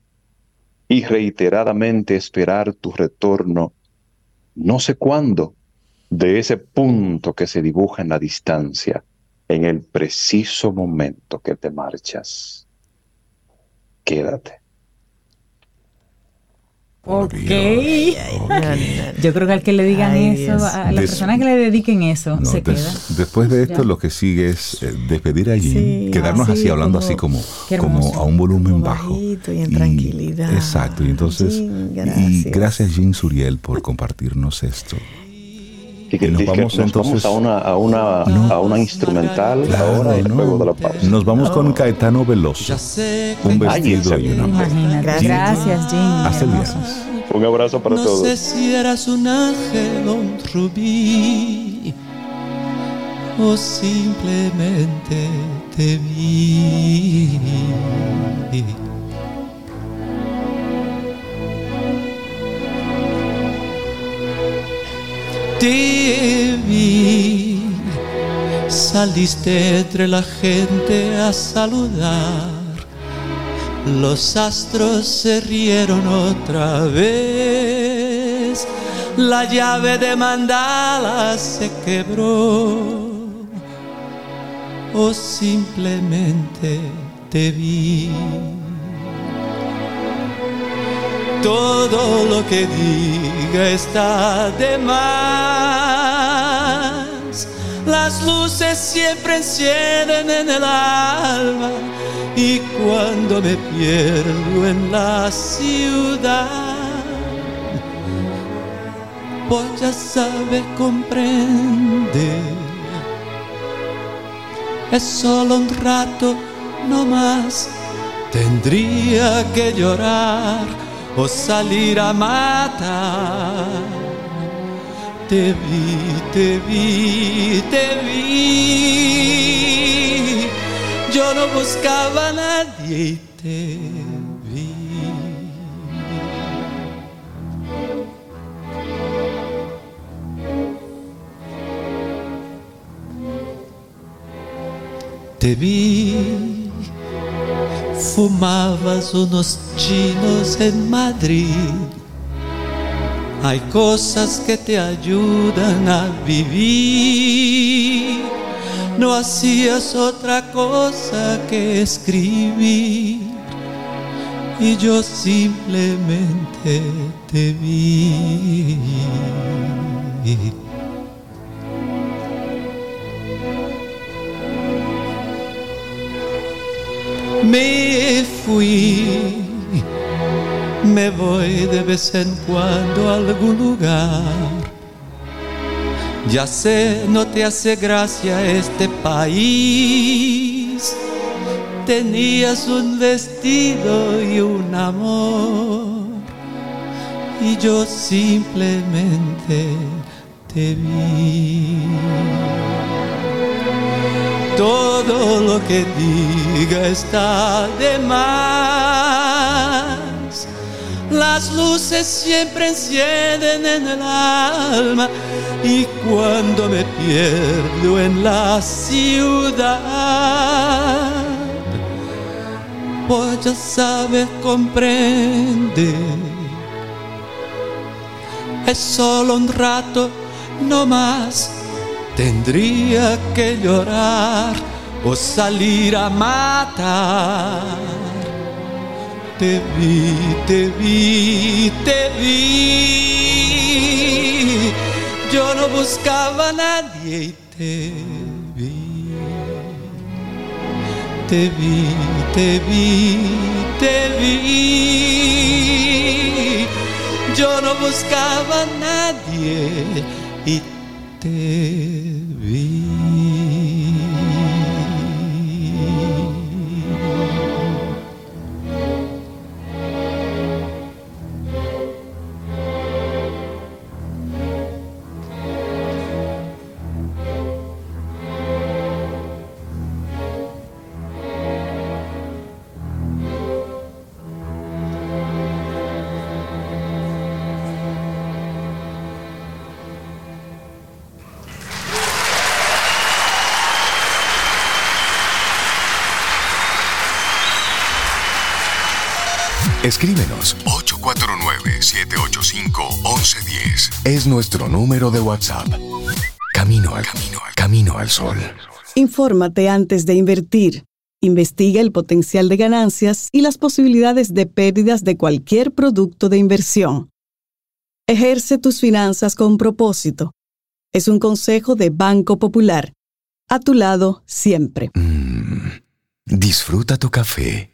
y reiteradamente esperar tu retorno, no sé cuándo, de ese punto que se dibuja en la distancia, en el preciso momento que te marchas. Quédate. Ok. Yo creo que al que le digan Ay, eso, Dios. a las personas que le dediquen eso, No, se des- queda. después de esto, Ya. lo que sigue es eh, despedir a Jim, Sí, quedarnos así así hablando como- así como, como a un volumen bajo. Y en tranquilidad. Exacto, y entonces, Jim, y gracias. gracias Jim Suriel por compartirnos esto. Y que, nos vamos nos entonces- vamos a una, a una, a una instrumental ahora y luego de la pausa. Nos vamos con Caetano Veloso. Un vestido y una Imagínate. Gracias. Gracias, Jim. Hasta el viernes. Un abrazo para no todos. sé si eras un ángel o un rubí o simplemente te vi. Te vi, saliste entre la gente a saludar. Los astros se rieron otra vez. La llave de mandala se quebró. O simplemente te vi. Todo lo que diga está de más. Las luces siempre encienden en el alma y cuando me pierdo en la ciudad, pues ya sabe comprender. Es solo un rato, no más. Tendría que llorar o salir a matar. Te vi, te vi, te vi. Yo no buscaba a nadie y te vi. Te vi, fumabas unos chinos en Madrid. Hay cosas que te ayudan a vivir. No hacías otra cosa que escribir. Y yo simplemente te vi. Me fui, me voy de vez en cuando a algún lugar. Ya sé, no te hace gracia este país. Tenías un vestido y un amor. y yo simplemente te vi. Todo lo que diga está de más. Las luces siempre encienden en el alma y cuando me pierdo en la ciudad, pues ya sabes, comprende. Es solo un rato, no más. Tendría que llorar o salir a matar. Te vi, te vi, te vi. Yo no buscaba a nadie y te vi. Te vi, te vi, te vi. Yo no buscaba a nadie y te vi. Escríbenos 849-785-1110. Es nuestro número de WhatsApp. Camino al camino, al camino al sol. Infórmate antes de invertir. Investiga el potencial de ganancias y las posibilidades de pérdidas de cualquier producto de inversión. Ejerce tus finanzas con propósito. Es un consejo de Banco Popular. A tu lado siempre. Disfruta tu café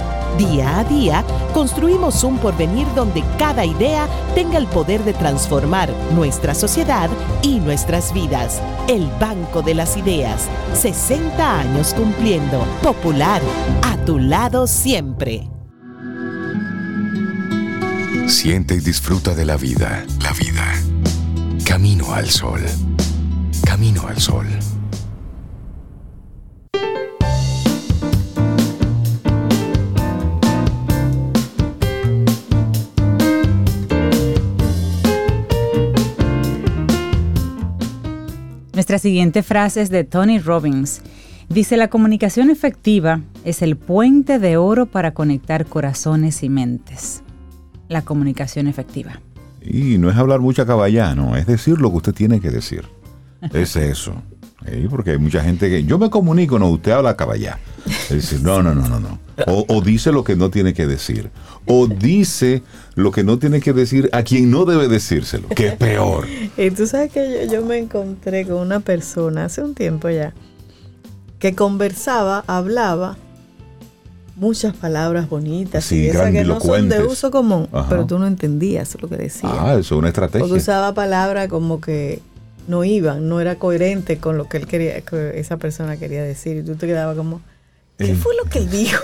Día a día, construimos un porvenir donde cada idea tenga el poder de transformar nuestra sociedad y nuestras vidas. El Banco de las Ideas, 60 años cumpliendo. Popular, a tu lado siempre. Siente y disfruta de la vida, la vida. Camino al sol. Camino al sol. Nuestra siguiente frase es de Tony Robbins. Dice, la comunicación efectiva es el puente de oro para conectar corazones y mentes. La comunicación efectiva. Y no es hablar mucha caballá, no, es decir lo que usted tiene que decir. Es eso. ¿Eh? Porque hay mucha gente que. Yo me comunico, no, usted habla caballá. Es decir, no, no, no, no, no. O, o dice lo que no tiene que decir. O dice lo que no tiene que decir a quien no debe decírselo, que es peor. Y tú sabes que yo, yo me encontré con una persona hace un tiempo ya que conversaba, hablaba muchas palabras bonitas Sí, y esas que no son de uso común, Ajá. pero tú no entendías lo que decía. Ah, eso es una estrategia. Porque usaba palabras como que no iban, no era coherente con lo que él quería, que esa persona quería decir. Y tú te quedabas como, ¿qué Eh. fue lo que él dijo?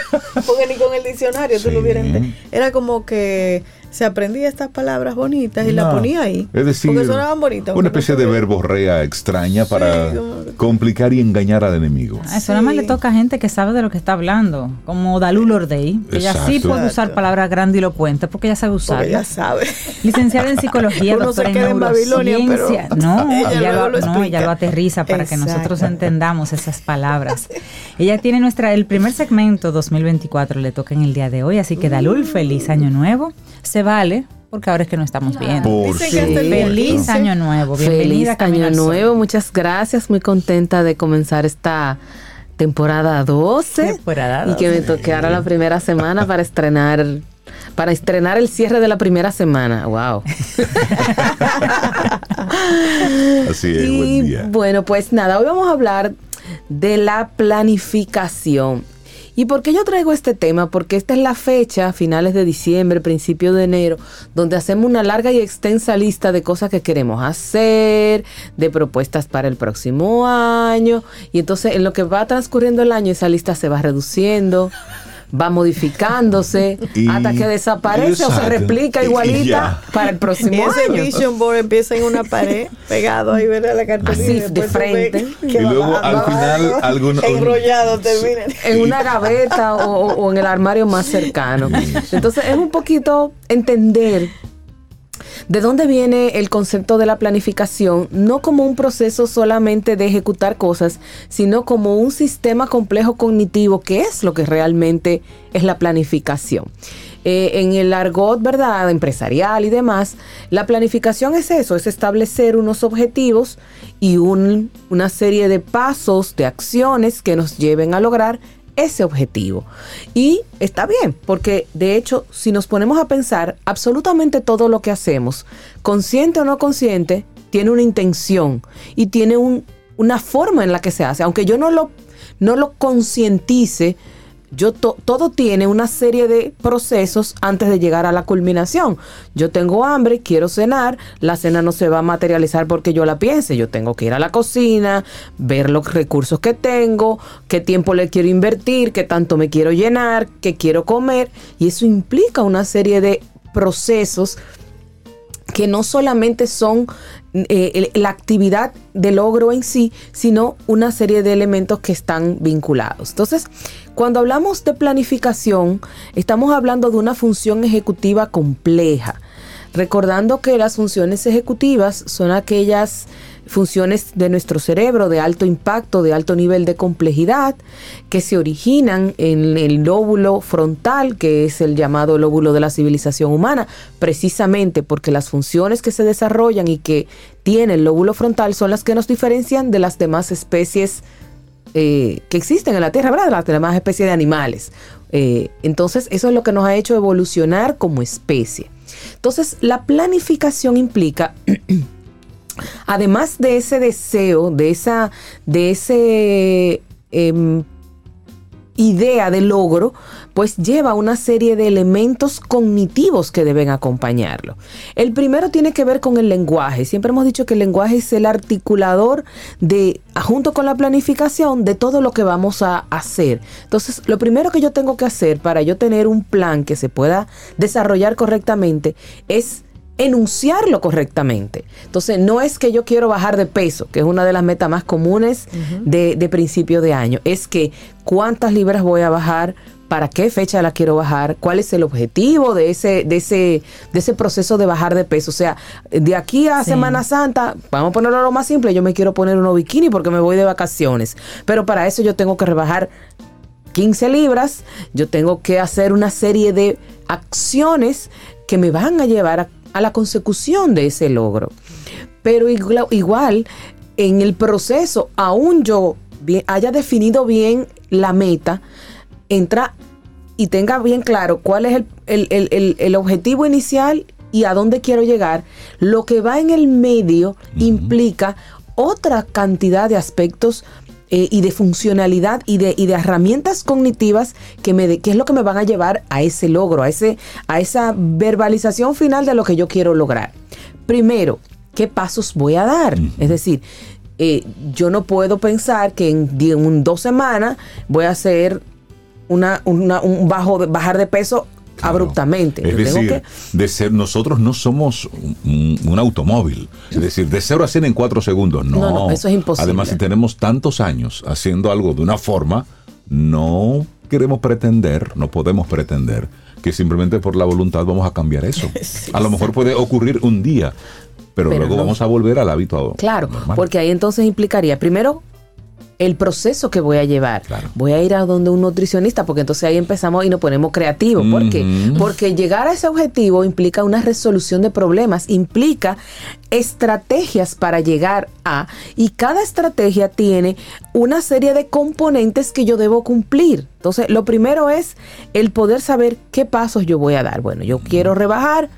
Porque ni con el diccionario tú lo hubieras entendido. Era como que se aprendía estas palabras bonitas y las No. ponía ahí. Es decir, porque sonaban bonitas. una no especie de verborrea extraña para como- complicar y engañar al enemigo. Ah, Eso nada más le toca a gente que sabe de lo que está hablando, como Dalul Ordey. que Ella sí Exacto. puede usar Exacto. palabras grandilocuentes porque ella sabe usarlas. Porque ya sabe. Licenciada en psicología, Uno doctora en queda en Babilonia, neurociencia. pero no, ella ella, lo, lo no, explica. ella lo aterriza para que nosotros entendamos esas palabras. Ella tiene nuestra el primer segmento 2024 le toca en el día de hoy, así que Dalul, feliz año nuevo. Se vale porque ahora es que no estamos bien. Por el Feliz año nuevo, bienvenida Feliz año nuevo, muchas gracias, muy contenta de comenzar esta temporada 12 Temporada y que me 12. toque ahora la primera semana para estrenar para estrenar el cierre de la primera semana. Wow. Así es, Y buen día. bueno, pues nada, hoy vamos a hablar de la planificación. ¿Y por qué yo traigo este tema? Porque esta es la fecha, finales de diciembre, principio de enero, donde hacemos una larga y extensa lista de cosas que queremos hacer, de propuestas para el próximo año. Y entonces en lo que va transcurriendo el año, esa lista se va reduciendo va modificándose Y- hasta que desaparece o se replica igualita para el próximo Y ese año. vision board empieza en una pared, pegado ahí, ¿verdad? La cartulina. Así, y de frente. Y va luego, al final, algún- un- enrollado termina. en una gaveta o en el armario más cercano. Entonces es un poquito entender de dónde viene el concepto de la planificación, no como un proceso solamente de ejecutar cosas, sino como un sistema complejo cognitivo, que es lo que realmente es la planificación. Eh, en el argot, ¿verdad? Empresarial y demás, la planificación es eso, es establecer unos objetivos y un- una serie de pasos, de acciones que nos lleven a lograr ese objetivo. Y está bien, porque de hecho, si nos ponemos a pensar, absolutamente todo lo que hacemos, consciente o no consciente, tiene una intención y tiene un- una forma en la que se hace. Aunque yo no lo, no lo concientice, yo to- todo tiene una serie de procesos antes de llegar a la culminación. Yo tengo hambre, quiero cenar, la cena no se va a materializar porque yo la piense. Yo tengo que ir a la cocina, ver los recursos que tengo, qué tiempo le quiero invertir, qué tanto me quiero llenar, qué quiero comer. Y eso implica una serie de procesos que no solamente son eh, la actividad de logro en sí, sino una serie de elementos que están vinculados. Entonces, cuando hablamos de planificación, estamos hablando de una función ejecutiva compleja. Recordando que las funciones ejecutivas son aquellas funciones de nuestro cerebro de alto impacto, de alto nivel de complejidad, que se originan en el lóbulo frontal, que es el llamado lóbulo de la civilización humana, precisamente porque las funciones que se desarrollan y que tiene el lóbulo frontal son las que nos diferencian de las demás especies eh, que existen en la Tierra, ¿verdad? Las demás especies de animales. Eh, entonces, eso es lo que nos ha hecho evolucionar como especie. Entonces, la planificación implica además de ese deseo, de esa, de ese em, idea de logro, pues lleva una serie de elementos cognitivos que deben acompañarlo. El primero tiene que ver con el lenguaje. Siempre hemos dicho que el lenguaje es el articulador de, junto con la planificación, de todo lo que vamos a hacer. Entonces, lo primero que yo tengo que hacer para yo tener un plan que se pueda desarrollar correctamente es enunciarlo correctamente. Entonces, no es que yo quiero bajar de peso, que es una de las metas más comunes de, de principio de año, es que cuántas libras voy a bajar, para qué fecha la quiero bajar, cuál es el objetivo de ese, de ese, de ese proceso de bajar de peso. O sea, de aquí a Sí. Semana Santa, vamos a ponerlo lo más simple, yo me quiero poner unos bikini porque me voy de vacaciones. Pero para eso yo tengo que rebajar 15 libras, yo tengo que hacer una serie de acciones que me van a llevar a, a la consecución de ese logro. Pero igla- igual, en el proceso, aún yo bien- haya definido bien la meta, entra y tenga bien claro cuál es el, el- el- el- el objetivo inicial y a dónde quiero llegar, lo que va en el medio implica otra cantidad de aspectos eh, y de funcionalidad y de, y de herramientas cognitivas que, me de- que es lo que me van a llevar a ese logro, a, ese, a esa verbalización final de lo que yo quiero lograr. Primero, ¿qué pasos voy a dar? Es decir, eh, yo no puedo pensar que en, en dos semanas voy a hacer una, una- un bajo de, bajar de peso abruptamente. Es decir, de ser, nosotros no somos un, un automóvil. Es decir, de cero a 100 en cuatro segundos. No, No, no, eso es imposible. Además, si tenemos tantos años haciendo algo de una forma, no queremos pretender, no podemos pretender que simplemente por la voluntad vamos a cambiar eso. a lo mejor puede ocurrir un día, pero, Pero luego no. vamos a volver al hábito. Claro, normal. porque ahí entonces implicaría, primero, el proceso que voy a llevar. Voy a ir a donde un nutricionista, porque entonces ahí empezamos y nos ponemos creativos. ¿Por qué? Porque llegar a ese objetivo implica una resolución de problemas, implica estrategias para llegar a, y cada estrategia tiene una serie de componentes que yo debo cumplir. Entonces, lo primero es el poder saber qué pasos yo voy a dar. Bueno, yo quiero rebajar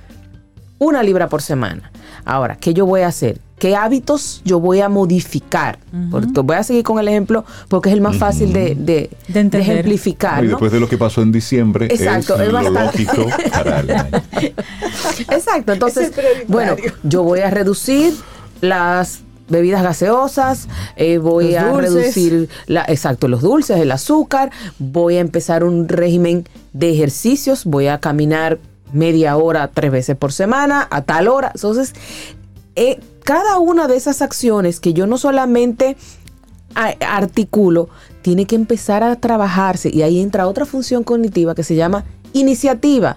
una libra por semana. Ahora, ¿qué yo voy a hacer? Qué hábitos yo voy a modificar. Voy a seguir con el ejemplo porque es el más fácil de, de- de entender. ejemplificar. y ¿no? después de lo que pasó en diciembre, Exacto, es es lo lógico para el año. Exacto, entonces, bueno, yo voy a reducir las bebidas gaseosas, eh, voy Los a dulces. reducir, la, exacto, los dulces, el azúcar, voy a empezar un régimen de ejercicios, voy a caminar media hora tres veces por semana a tal hora. Entonces, eh, cada una de esas acciones que yo no solamente articulo, tiene que empezar a trabajarse y ahí entra otra función cognitiva que se llama iniciativa.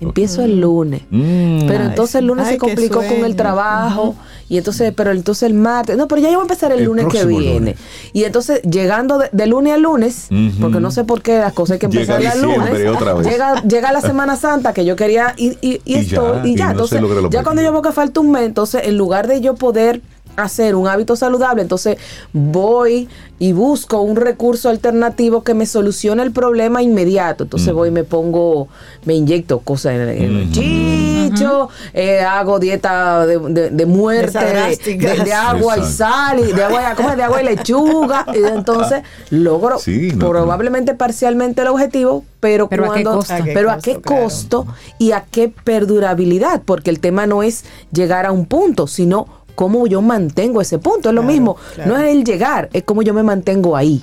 Empiezo el lunes. Mm. Pero entonces el lunes Ay, se complicó con el trabajo y entonces, pero entonces el martes, no, pero ya yo voy a empezar el, El lunes que viene. lunes. Y entonces llegando de, de lunes a lunes, porque no sé por qué las cosas hay que empezar el lunes, otra vez. llega, llega la Semana Santa que yo quería y, y, y Y esto, ya, y y ya, no entonces ya cuando yo veo que falta un mes, entonces en lugar de yo poder hacer un hábito saludable, entonces voy y busco un recurso alternativo que me solucione el problema inmediato. Entonces voy y me pongo, me inyecto cosas en el, chicho, eh, hago dieta de, de- de muerte, De agua y sal, y de agua, ¿cómo es? de agua y lechuga. Y entonces logro Sí, no, probablemente parcialmente el objetivo, pero, Pero ¿a qué cuando, costo? ¿A qué pero a costo? qué Claro. costo y a qué perdurabilidad, porque el tema no es llegar a un punto, sino cómo yo mantengo ese punto. Es lo mismo, claro. no es el llegar, es cómo yo me mantengo ahí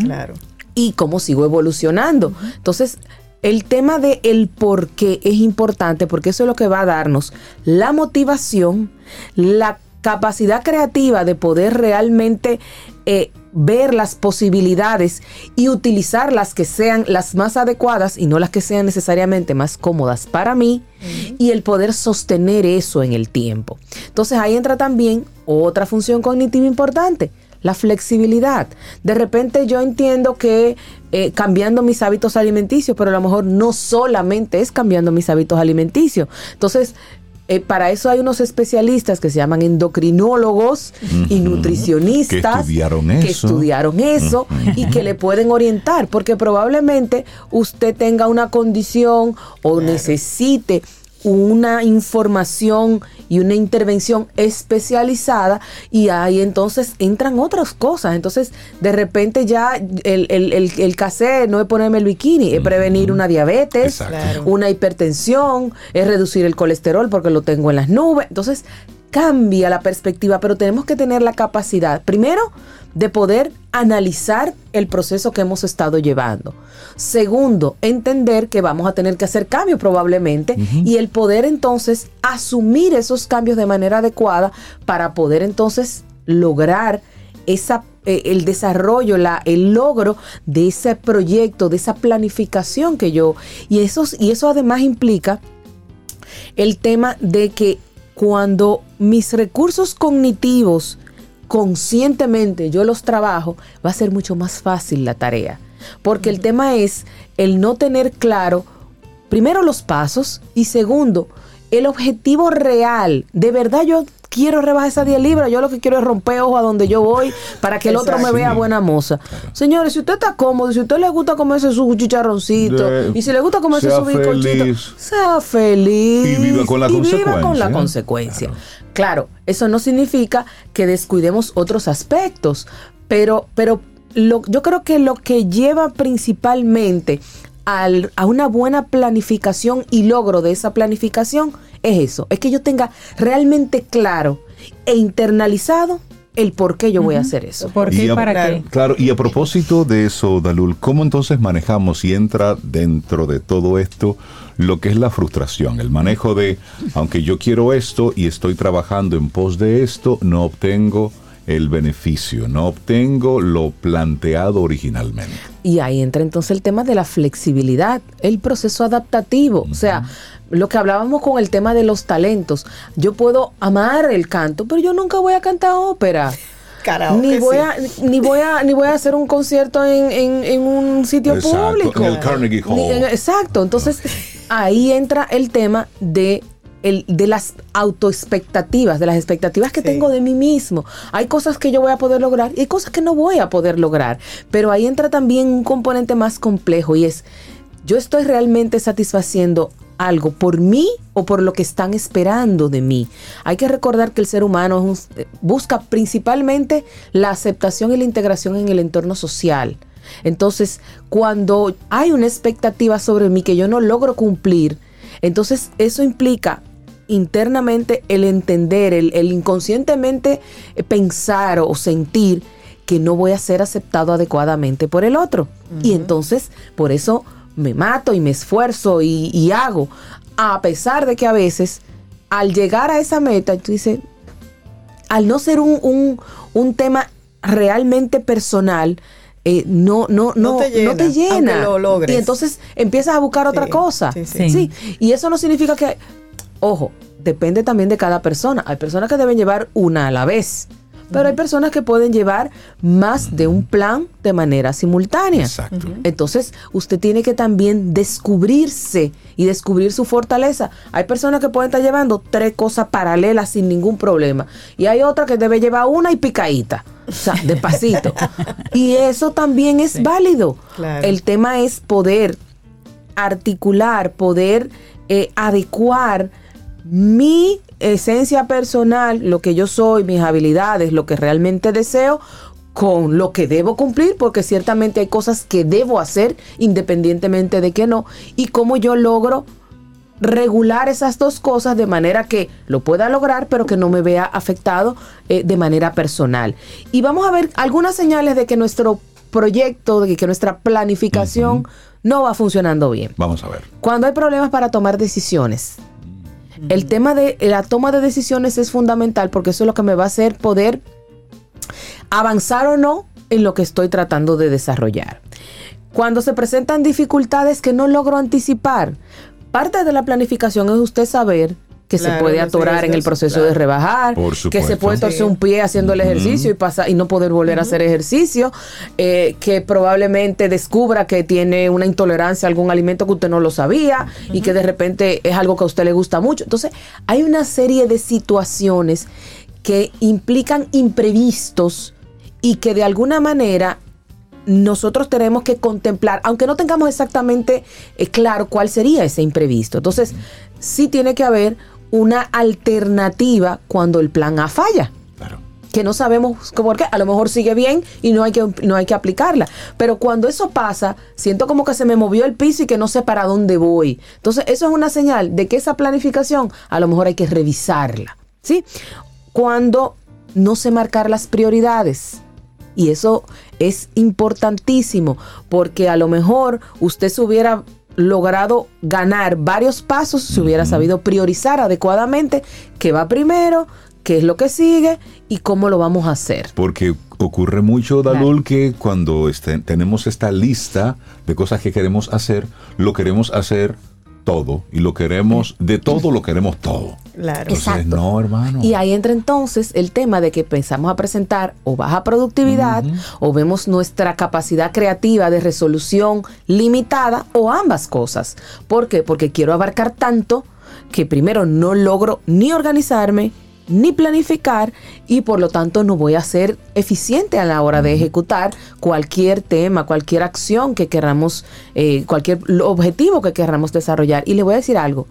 Claro. y cómo sigo evolucionando. Entonces, el tema de el por qué es importante porque eso es lo que va a darnos la motivación, la capacidad creativa de poder realmente eh, ver las posibilidades y utilizar las que sean las más adecuadas y no las que sean necesariamente más cómodas para mí y el poder sostener eso en el tiempo. Entonces ahí entra también otra función cognitiva importante, la flexibilidad. De repente yo entiendo que eh, cambiando mis hábitos alimenticios, pero a lo mejor no solamente es cambiando mis hábitos alimenticios. Entonces, eh, para eso hay unos especialistas que se llaman endocrinólogos y nutricionistas Que estudiaron que eso. estudiaron eso y que le pueden orientar, porque probablemente usted tenga una condición o necesite una información y una intervención especializada y ahí entonces entran otras cosas. Entonces, de repente ya el, el, el, el cassette no es ponerme el bikini, es prevenir una diabetes, Exacto. Una hipertensión, es reducir el colesterol porque lo tengo en las nubes. Entonces, cambia la perspectiva, pero tenemos que tener la capacidad, primero, de poder analizar el proceso que hemos estado llevando. Segundo, entender que vamos a tener que hacer cambios probablemente y el poder entonces asumir esos cambios de manera adecuada para poder entonces lograr esa eh, el desarrollo, la, el logro de ese proyecto, de esa planificación que yo y eso y eso además implica el tema de que cuando mis recursos cognitivos conscientemente yo los trabajo, va a ser mucho más fácil la tarea. Porque el tema es el no tener claro, primero los pasos y segundo, el objetivo real. De verdad yo quiero rebajar esa 10 libras, yo lo que quiero es romper ojo a donde yo voy para que el otro me vea buena moza. Señores, si usted está cómodo, si a usted le gusta comerse su chicharroncito De- y si le gusta comerse su bizcochito, sea feliz Y viva con la y viva con la consecuencia. Claro, eso no significa que descuidemos otros aspectos, pero, pero lo- yo creo que lo que lleva principalmente al- a una buena planificación y logro de esa planificación es eso, es que yo tenga realmente claro e internalizado el por qué yo voy a hacer eso. ¿Por qué Y a- para qué? Claro, y a propósito de eso, Dalul, ¿cómo entonces manejamos y entra dentro de todo esto lo que es la frustración? El manejo de, aunque yo quiero esto y estoy trabajando en pos de esto, no obtengo el beneficio, no obtengo lo planteado originalmente. Y ahí entra entonces el tema de la flexibilidad, el proceso adaptativo. O sea, lo que hablábamos con el tema de los talentos. Yo puedo amar el canto, pero yo nunca voy a cantar ópera. Karaoke, Ni voy, sí. a, ni, voy a, ni voy a hacer un concierto en, en- en un sitio Exacto, público. en el Carnegie Hall. Ni en- exacto. Entonces, ahí entra el tema de, el, de las autoexpectativas, de las expectativas que Sí. tengo de mí mismo. Hay cosas que yo voy a poder lograr y hay cosas que no voy a poder lograr. Pero ahí entra también un componente más complejo y es, yo estoy realmente satisfaciendo algo por mí o por lo que están esperando de mí. Hay que recordar que el ser humano es un- busca principalmente la aceptación y la integración en el entorno social. Entonces, cuando hay una expectativa sobre mí que yo no logro cumplir, entonces eso implica internamente el entender, el, el inconscientemente eh, pensar o sentir que no voy a ser aceptado adecuadamente por el otro. Y entonces, por eso me mato y me esfuerzo y, y hago, a pesar de que a veces, al llegar a esa meta, tú dices, al no ser un, un- un tema realmente personal, eh, no, no, no, No te llena, no te llena. lo logres. Y entonces empiezas a buscar otra cosa. sí, sí. Sí. Y eso no significa que, ojo, depende también de cada persona. Hay personas que deben llevar una a la vez. Pero hay personas que pueden llevar más de un plan de manera simultánea. Exacto. Entonces, usted tiene que también descubrirse y descubrir su fortaleza. Hay personas que pueden estar llevando tres cosas paralelas sin ningún problema. Y hay otra que debe llevar una y picadita. O sea, despacito. y eso también es válido. Claro. El tema es poder articular, poder eh, adecuar mi esencia personal, lo que yo soy, mis habilidades, lo que realmente deseo, con lo que debo cumplir, porque ciertamente hay cosas que debo hacer independientemente de que no, y cómo yo logro regular esas dos cosas de manera que lo pueda lograr, pero que no me vea afectado eh, de manera personal. Y vamos a ver algunas señales de que nuestro proyecto, de que nuestra planificación no va funcionando bien. Vamos a ver. Cuando hay problemas para tomar decisiones. El tema de la toma de decisiones es fundamental porque eso es lo que me va a hacer poder avanzar o no en lo que estoy tratando de desarrollar. Cuando se presentan dificultades que no logro anticipar, parte de la planificación es usted saber que se puede atorar en el proceso claro. de rebajar, Por que se puede torcer Sí. un pie haciendo el ejercicio y pasa y no poder volver a hacer ejercicio, eh, que probablemente descubra que tiene una intolerancia a algún alimento que usted no lo sabía y que de repente es algo que a usted le gusta mucho. Entonces, hay una serie de situaciones que implican imprevistos y que de alguna manera nosotros tenemos que contemplar, aunque no tengamos exactamente eh, claro cuál sería ese imprevisto. Entonces, sí tiene que haber una alternativa cuando el plan A falla. Que no sabemos por qué, a lo mejor sigue bien y no hay, que, no hay que aplicarla. Pero cuando eso pasa, siento como que se me movió el piso y que no sé para dónde voy. Entonces, eso es una señal de que esa planificación a lo mejor hay que revisarla. ¿Sí? Cuando no sé marcar las prioridades. Y eso es importantísimo porque a lo mejor usted se hubiera logrado ganar varios pasos si hubiera sabido priorizar adecuadamente qué va primero, qué es lo que sigue y cómo lo vamos a hacer. Porque ocurre mucho, Dalul, que cuando este- tenemos esta lista de cosas que queremos hacer, lo queremos hacer todo. Y lo queremos, de todo lo queremos todo. Claro. Entonces, Exacto. no, hermano. Y ahí entra entonces el tema de que pensamos a presentar o baja productividad o vemos nuestra capacidad creativa de resolución limitada o ambas cosas. ¿Por qué? Porque quiero abarcar tanto que primero no logro ni organizarme ni planificar y por lo tanto no voy a ser eficiente a la hora de ejecutar cualquier tema, cualquier acción que queramos, eh, cualquier objetivo que queramos desarrollar. Y le voy a decir algo,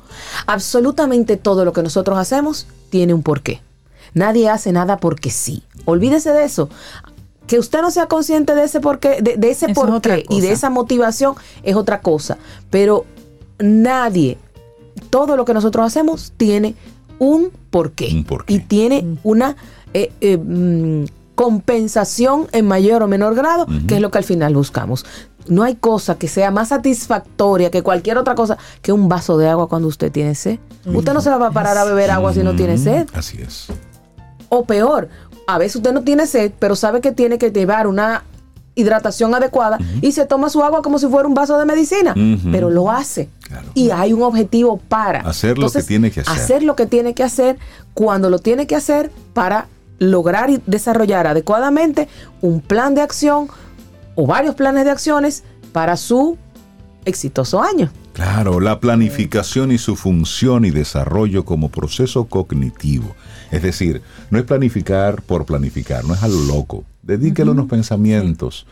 absolutamente todo lo que nosotros hacemos tiene un porqué. Nadie hace nada porque sí. Olvídese de eso. Que usted no sea consciente de ese porqué, de, de ese Eso porqué y de esa motivación es otra cosa. Pero nadie, todo lo que nosotros hacemos tiene un porqué. Y tiene una eh, eh, mm, compensación en mayor o menor grado, que es lo que al final buscamos. No hay cosa que sea más satisfactoria que cualquier otra cosa que un vaso de agua cuando usted tiene sed. Usted no se va a parar a beber agua si no tiene sed. Así es. O peor, a veces usted no tiene sed, pero sabe que tiene que llevar una hidratación adecuada y se toma su agua como si fuera un vaso de medicina, pero lo hace. Y hay un objetivo para Hacer lo que tiene que hacer. Hacer lo que tiene que hacer cuando lo tiene que hacer para lograr y desarrollar adecuadamente un plan de acción o varios planes de acciones para su exitoso año. Claro, la planificación y su función y desarrollo como proceso cognitivo. Es decir, no es planificar por planificar, no es a lo loco. Dedíquele unos pensamientos.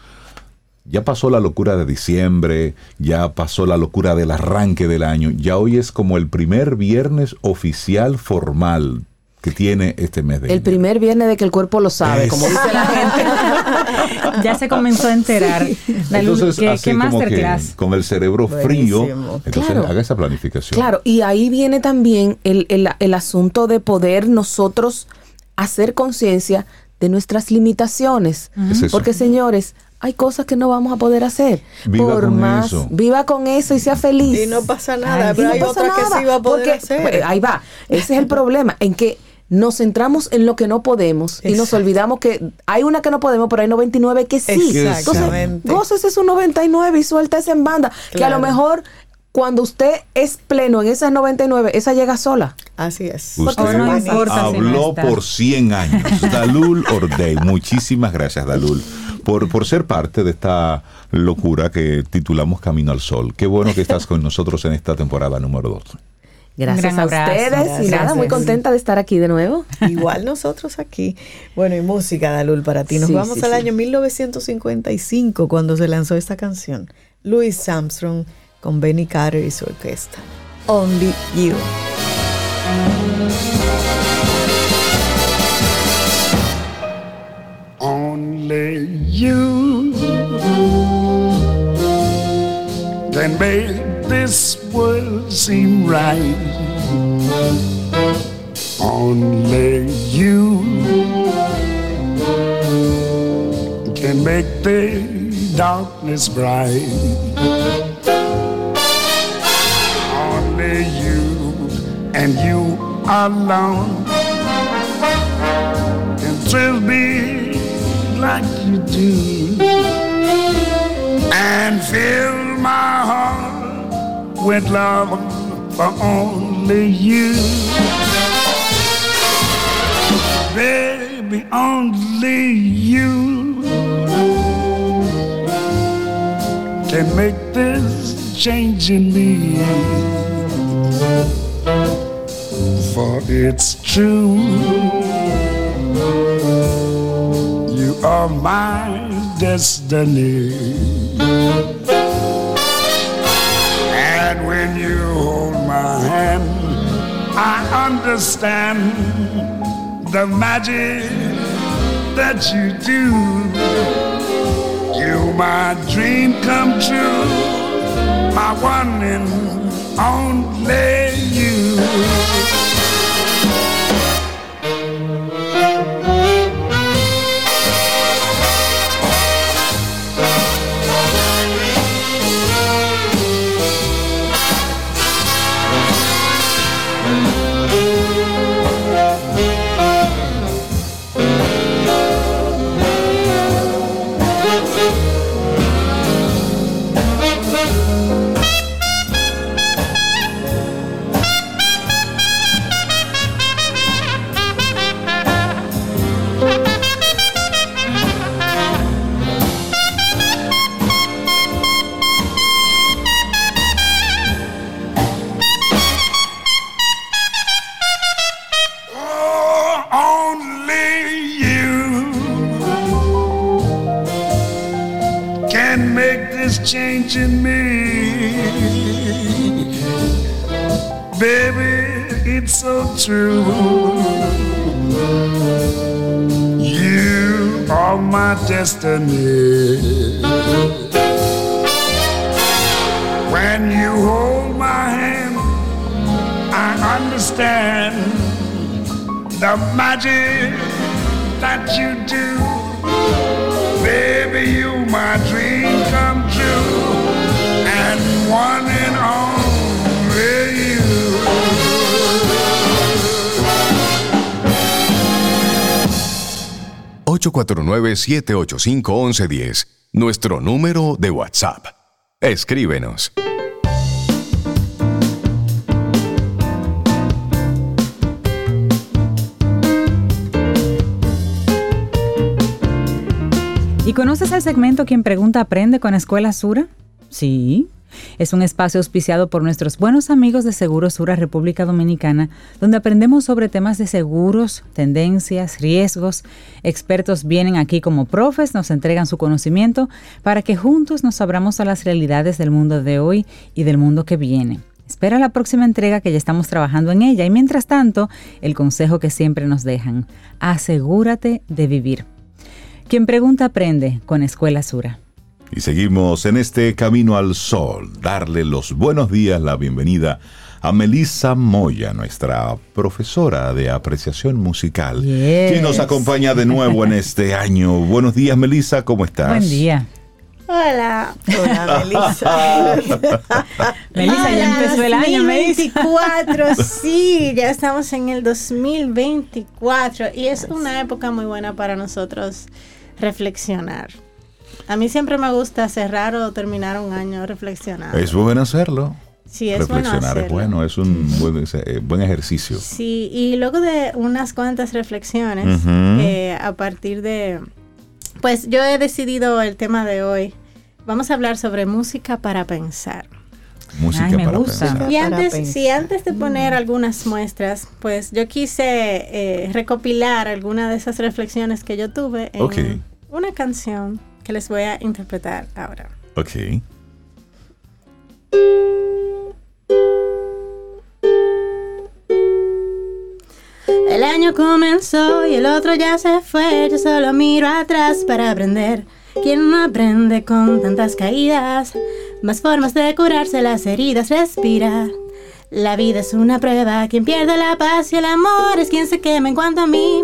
Ya pasó la locura de diciembre, ya pasó la locura del arranque del año, ya hoy es como el primer viernes oficial formal que tiene este mes de El enero. primer viernes de que el cuerpo lo sabe, como dice la gente. ya se comenzó a enterar. Dalul, Entonces, ¿qué, así qué como que con el cerebro frío, entonces Claro. haga esa planificación. Claro, y ahí viene también el, el- el asunto de poder nosotros hacer conciencia de nuestras limitaciones. Es. Porque, señores, hay cosas que no vamos a poder hacer. Viva Por con más, eso. viva con eso y sea feliz. Y no pasa nada, Ay, pero y hay no pasa otra que nada, sí va a poder porque, hacer. pues, ahí va. Ese es el problema, en que nos centramos en lo que no podemos y nos olvidamos que hay una que no podemos, pero hay 99 que sí. Entonces, Exactamente. gócese su 99 y suéltese en banda. Que a lo mejor cuando usted es pleno en esas 99, esa llega sola. Así es. Usted habló por 100 años. Dalul Ordey. Muchísimas gracias, Dalul, por, por ser parte de esta locura que titulamos Camino al Sol. Qué bueno que estás con nosotros en esta temporada número 2. Gracias a ustedes y Gracias. nada, muy contenta de estar aquí de nuevo. Igual nosotros aquí. Bueno, y música, Dalul, para ti. Nos Sí, vamos sí, al sí. año 1955, cuando se lanzó esta canción. Louis Armstrong con Benny Carter y su orquesta. Only You. Only you can make this world seem right. Only you can make the darkness bright. And you alone can thrill me like you do and fill my heart with love for only you. Baby, only you can make this change in me. For it's true. You are my destiny. And when you hold my hand, I understand the magic that you do. You my dream come true, my one and only magic that you do. Baby, you my dream come true. And one and only you. 849-785-1110, nuestro número de WhatsApp. Escríbenos. ¿Y conoces el segmento Quien Pregunta Aprende con Escuela Sura? Sí. Es un espacio auspiciado por nuestros buenos amigos de Seguros Sura República Dominicana, donde aprendemos sobre temas de seguros, tendencias, riesgos. Expertos vienen aquí como profes, nos entregan su conocimiento para que juntos nos abramos a las realidades del mundo de hoy y del mundo que viene. Espera la próxima entrega que ya estamos trabajando en ella y mientras tanto, el consejo que siempre nos dejan, asegúrate de vivir. Quien pregunta aprende con Escuela Sura. Y seguimos en este camino al sol, darle los buenos días, la bienvenida a Melissa Moya, nuestra profesora de apreciación musical, Yes. quien nos acompaña de nuevo en este año. Buenos días, Melissa, ¿cómo estás? Buen día. Hola. Hola, Melissa. Melissa, ya empezó el año, Melissa. 2024, sí, ya estamos en el 2024 y es una época muy buena para nosotros reflexionar. A mí siempre me gusta cerrar o terminar un año reflexionando. Es bueno hacerlo. Sí, es bueno Reflexionar es bueno, es un buen, eh, buen ejercicio. Sí, y luego de unas cuantas reflexiones, eh, a partir de, pues yo he decidido el tema de hoy. Vamos a hablar sobre música para pensar. Música Ay, me para gusta. pensar. Y antes, pensar. sí, antes de poner algunas muestras, pues yo quise eh, recopilar algunas de esas reflexiones que yo tuve en Ok. Una canción que les voy a interpretar ahora. Ok. El año comenzó y el otro ya se fue. Yo solo miro atrás para aprender. ¿Quién no aprende con tantas caídas? Más formas de curarse las heridas, respira. La vida es una prueba. Quien pierde la paz y el amor es quien se quema en cuanto a mí.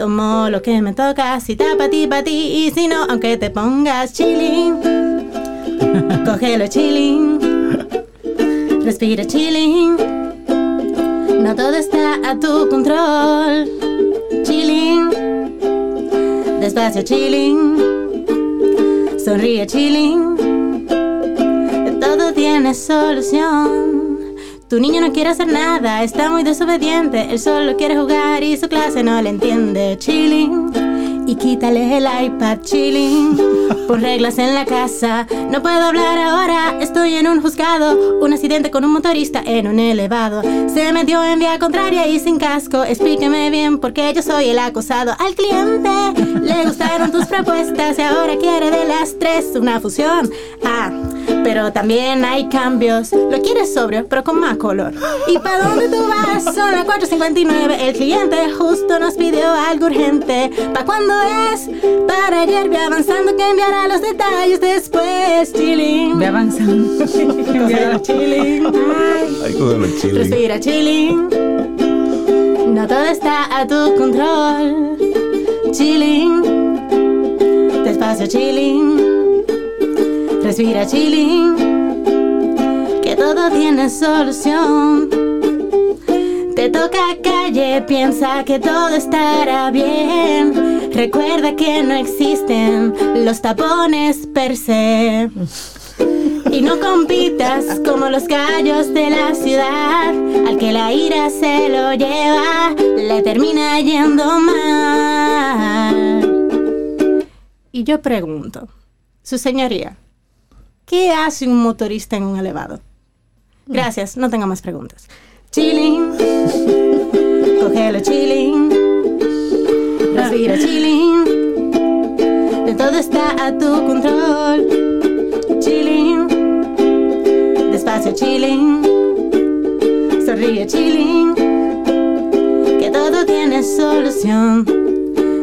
Tomo lo que me toca, si está pa' ti, pa' ti. Y si no, aunque te pongas chilling, cógelo chilling. Respira chilling. No todo está a tu control. Chilling. Despacio chilling. Sonríe chilling. Todo tiene solución. Tu niño no quiere hacer nada, está muy desobediente. Él solo quiere jugar y su clase no le entiende. Chilling. Y quítale el iPad chilling. Pon reglas en la casa. No puedo hablar ahora, estoy en un juzgado. Un accidente con un motorista en un elevado. Se metió en vía contraria y sin casco. Explíqueme bien porque yo soy el acosado. Al cliente le gustaron tus propuestas y ahora quiere de las tres una fusión. Ah. Pero también hay cambios. Lo quieres sobrio, pero con más color. ¿Y para dónde tú vas? Son las 4.59. El cliente justo nos pidió algo urgente. ¿Pa' cuándo es? Para ayer, ve avanzando que enviará los detalles después. Chilling. Ve avanzando. Cógelo, chilling. Ay. Ay, cógelo chilling. Respira chilling. No todo está a tu control. Chilling. Despacio chilling. Respira chilling. Que todo tiene solución. Te toca calle, piensa que todo estará bien. Recuerda que no existen los tapones per se. Y no compitas como los gallos de la ciudad. Al que la ira se lo lleva, le termina yendo mal. Y yo pregunto, su señoría, ¿qué hace un motorista en un elevado? Gracias, no tengo más preguntas. Chilling, cógelo chilling, respira chilling, de todo está a tu control. Chilling, despacio chilling, sonríe chilling, que todo tiene solución.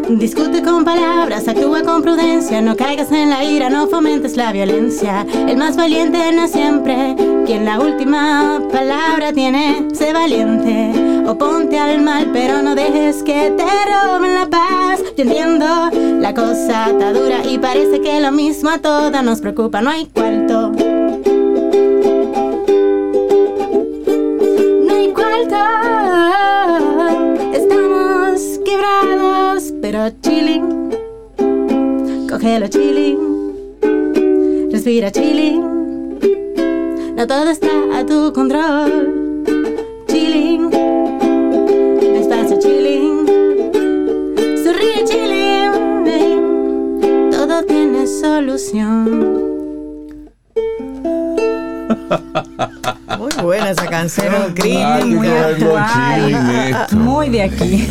Discute con palabras, actúa con prudencia, no caigas en la ira, no fomentes la violencia. El más valiente no siempre quien la última palabra tiene. Sé valiente, oponte al mal, pero no dejes que te roben la paz. Yo entiendo, la cosa está dura y parece que lo mismo a todas nos preocupa, no hay cuarto. No hay cuarto. Estamos quebrados, pero chilling. Cógelo chilling. Respira chilling. No todo está a tu control. Chilling. Despacio chilling. Sonríe chilling. Todo tiene solución. buena esa canción, crítica. muy actual, muy de aquí.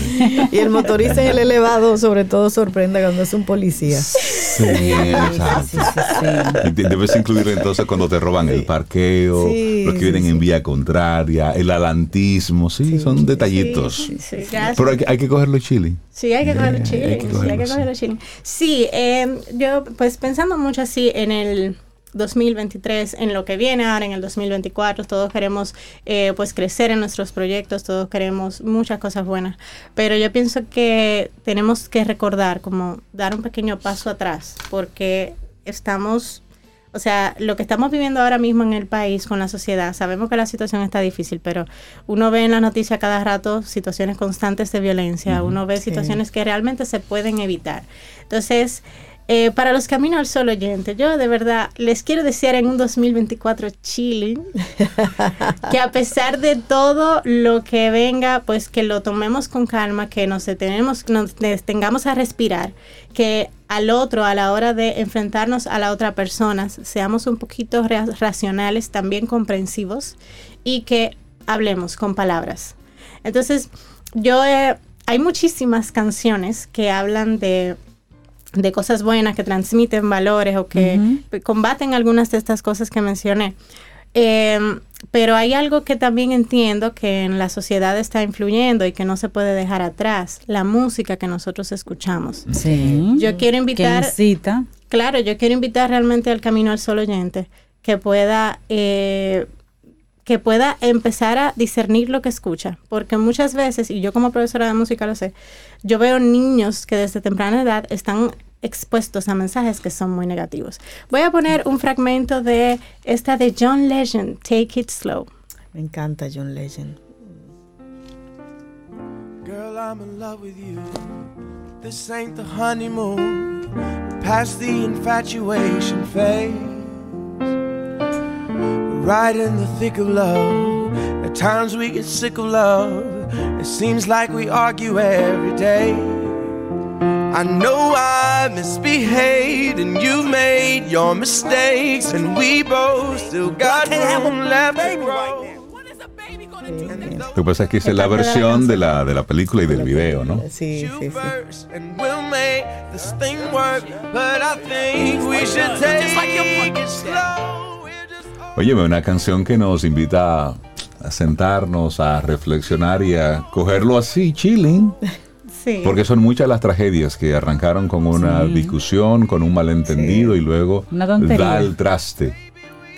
Y el motorista en el elevado, sobre todo, sorprende cuando es un policía. Sí, de- Debes incluir entonces cuando te roban el parqueo, Sí, los que sí, vienen en vía contraria, el adelantismo, sí, son detallitos. Sí, sí. Pero hay, que- hay que cogerlo chili. Sí, hay que cogerlo Eh, chile. hay que sí, hay que cogerlo chile. Sí, eh, yo pues pensando mucho así en el 2023, en lo que viene ahora en el 2024, todos queremos eh, pues crecer en nuestros proyectos, todos queremos muchas cosas buenas, pero yo pienso que tenemos que recordar, como dar un pequeño paso atrás, porque estamos o sea, lo que estamos viviendo ahora mismo en el país con la sociedad, sabemos que la situación está difícil, pero uno ve en la noticia cada rato situaciones constantes de violencia, uno ve Sí. situaciones que realmente se pueden evitar. Entonces, eh, para los caminos al sol oyente, yo de verdad les quiero desear en un 2024 chilling, que a pesar de todo lo que venga, pues que lo tomemos con calma, que nos detenemos, nos detengamos a respirar, que al otro, a la hora de enfrentarnos a la otra persona, seamos un poquito ra- racionales, también comprensivos y que hablemos con palabras. Entonces, yo eh, hay muchísimas canciones que hablan de de cosas buenas que transmiten valores o que combaten algunas de estas cosas que mencioné. Eh, pero hay algo que también entiendo que en la sociedad está influyendo y que no se puede dejar atrás, la música que nosotros escuchamos. Sí. Yo quiero invitar... Claro, yo quiero invitar realmente al camino al solo oyente que pueda eh, que pueda empezar a discernir lo que escucha, porque muchas veces, y yo como profesora de música lo sé, yo veo niños que desde temprana edad están expuestos a mensajes que son muy negativos. Voy a poner un fragmento de esta de John Legend, Take It Slow. Me encanta John Legend. Girl, I'm in love with you. This ain't the honeymoon. Past the infatuation phase. We're right in the thick of love. At times we get sick of love. It seems like we argue every day. I know I misbehaved and you've made your mistakes, and we both still got room left to grow. Lo que pasa es que esa es la versión de la, de la película y del video, ¿no? Sí, sí, slow. Óyeme, una canción que nos invita a, a sentarnos, a reflexionar y a cogerlo así, chilling. Sí. Porque son muchas las tragedias que arrancaron con una Sí. discusión, con un malentendido y luego da el traste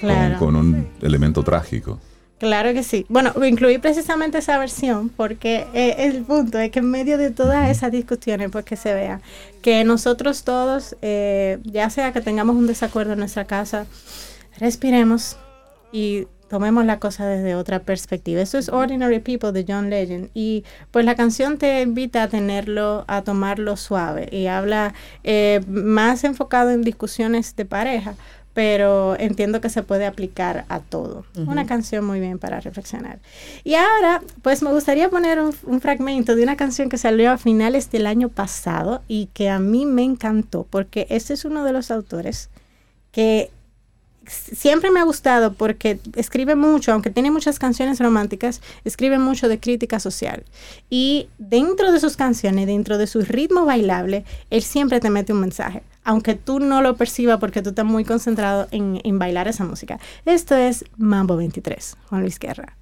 Claro. con, un elemento trágico. Claro que sí. Bueno, incluí precisamente esa versión porque eh, el punto es que en medio de todas esas discusiones, pues que se vea que nosotros todos, eh, ya sea que tengamos un desacuerdo en nuestra casa, respiremos y tomemos la cosa desde otra perspectiva. Esto es Ordinary People de John Legend y pues la canción te invita a tenerlo, a tomarlo suave y habla eh, más enfocado en discusiones de pareja, pero entiendo que se puede aplicar a todo. Una canción muy bien para reflexionar. Y ahora, pues me gustaría poner un, un fragmento de una canción que salió a finales del año pasado y que a mí me encantó, porque este es uno de los autores que siempre me ha gustado porque escribe mucho, aunque tiene muchas canciones románticas, escribe mucho de crítica social. Y dentro de sus canciones, dentro de su ritmo bailable, él siempre te mete un mensaje, aunque tú no lo percibas porque tú estás muy concentrado en, bailar esa música. Esto es Mambo 23, Juan Luis Guerra.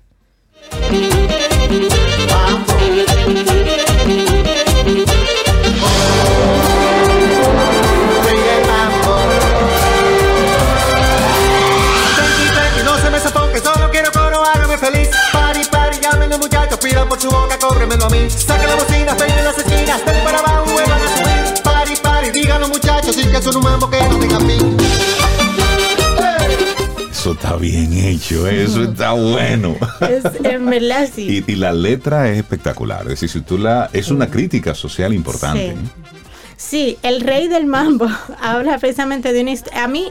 Llámenle muchachos, pidan por su boca, cóbremelo a mí. Saca la bocina, peinen las esquinas, den para abajo, vuelvan a subir. Pari, pari, díganlo muchachos, y que son un mambo que no tenga fin. Eso está bien hecho, eso está bueno. Es, en verdad sí. Y, y la letra es espectacular. Es decir, si tú la. Es una crítica social importante. Sí. Sí, el rey del mambo habla precisamente de una historia. A mí,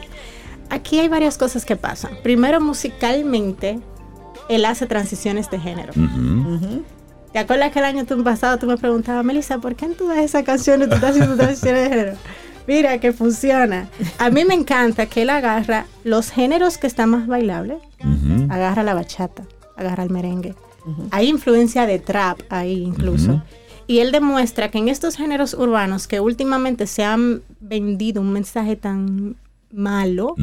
aquí hay varias cosas que pasan. Primero, musicalmente, él hace transiciones de género. ¿Te acuerdas que el año pasado tú me preguntabas, Melissa, ¿por qué en todas esas canciones tú estás haciendo transiciones de género? Mira que funciona. A mí me encanta que él agarra los géneros que están más bailables, agarra la bachata, agarra el merengue. Hay influencia de trap ahí incluso. Y él demuestra que en estos géneros urbanos que últimamente se han vendido un mensaje tan malo,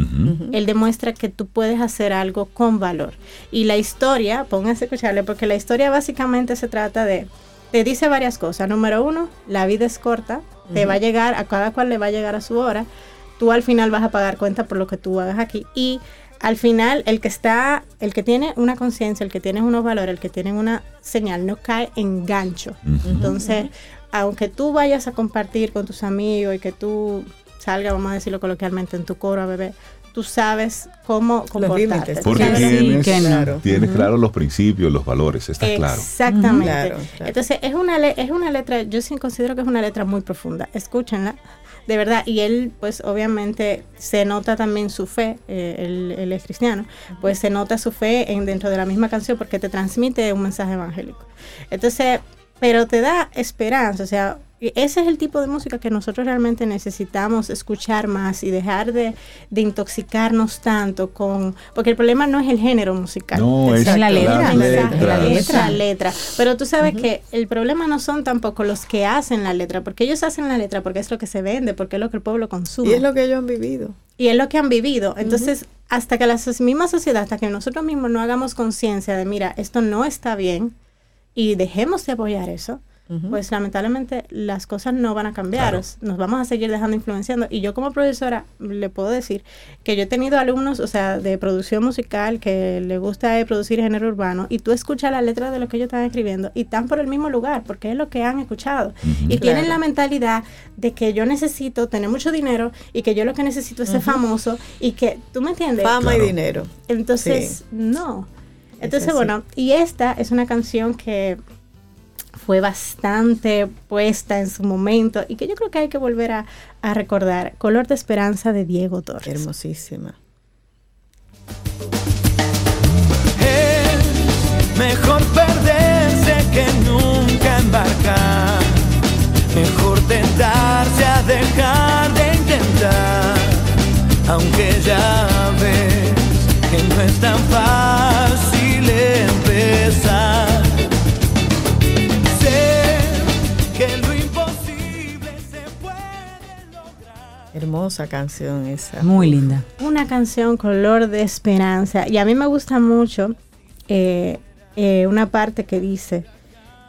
él demuestra que tú puedes hacer algo con valor. Y la historia, pónganse a escucharle, porque la historia básicamente se trata de, te dice varias cosas. Número uno, la vida es corta, te va a llegar, a cada cual le va a llegar a su hora. Tú al final vas a pagar cuenta por lo que tú hagas aquí. Y al final, el que está, el que tiene una conciencia, el que tiene unos valores, el que tiene una señal, no cae en gancho. Entonces, aunque tú vayas a compartir con tus amigos y que tú salgas, vamos a decirlo coloquialmente, en tu coro a beber, tú sabes cómo comportarte. Porque tienes, que no. tienes claro los principios, los valores, está claro. Exactamente. Claro, claro. Entonces, es una, le- es una letra, yo sí considero que es una letra muy profunda. Escúchenla, de verdad. Y él, pues, obviamente, se nota también su fe, eh, él, él es cristiano, pues se nota su fe en, dentro de la misma canción porque te transmite un mensaje evangélico. Entonces, pero te da esperanza, o sea, y ese es el tipo de música que nosotros realmente necesitamos escuchar más y dejar de, de intoxicarnos tanto con... Porque el problema no es el género musical. No, es la la letra. letra. La letra. La letra. Pero tú sabes que el problema no son tampoco los que hacen la letra, porque ellos hacen la letra porque es lo que se vende, porque es lo que el pueblo consume. Y es lo que ellos han vivido. Y es lo que han vivido. Entonces, hasta que la misma sociedad, hasta que nosotros mismos no hagamos conciencia de, mira, esto no está bien y dejemos de apoyar eso, pues lamentablemente las cosas no van a cambiar. Os- Nos vamos a seguir dejando influenciando. Y yo como profesora le puedo decir que yo he tenido alumnos, o sea, de producción musical que le gusta producir género urbano y tú escuchas la letra de lo que ellos están escribiendo y están por el mismo lugar porque es lo que han escuchado. Y tienen la mentalidad de que yo necesito tener mucho dinero y que yo lo que necesito es ser famoso y que, ¿tú me entiendes? Fama y dinero. Entonces, Sí. no. Entonces, bueno, y esta es una canción que fue bastante puesta en su momento y que yo creo que hay que volver a, a recordar. Color de Esperanza de Diego Torres. Hermosísima. Mejor perderse que nunca embarcar. Mejor tentarse a dejar de intentar. Aunque ya ves que no es tan fácil empezar. Sé que lo imposible se Hermosa canción esa. Muy linda. Una canción color de esperanza. Y a mí me gusta mucho eh, eh, una parte que dice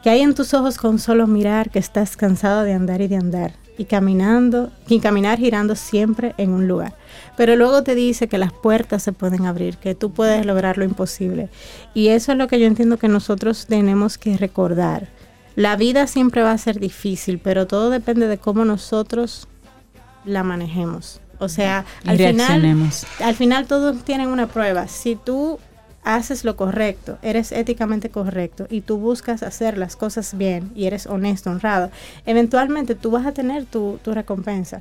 que hay en tus ojos con solo mirar que estás cansado de andar y de andar y caminando, y caminar girando siempre en un lugar. Pero luego te dice que las puertas se pueden abrir, que tú puedes lograr lo imposible. Y eso es lo que yo entiendo que nosotros tenemos que recordar. La vida siempre va a ser difícil, pero todo depende de cómo nosotros la manejemos. O sea, al final, reaccionemos. al final todos tienen una prueba. Si tú haces lo correcto, eres éticamente correcto y tú buscas hacer las cosas bien y eres honesto, honrado, eventualmente tú vas a tener tu, tu recompensa.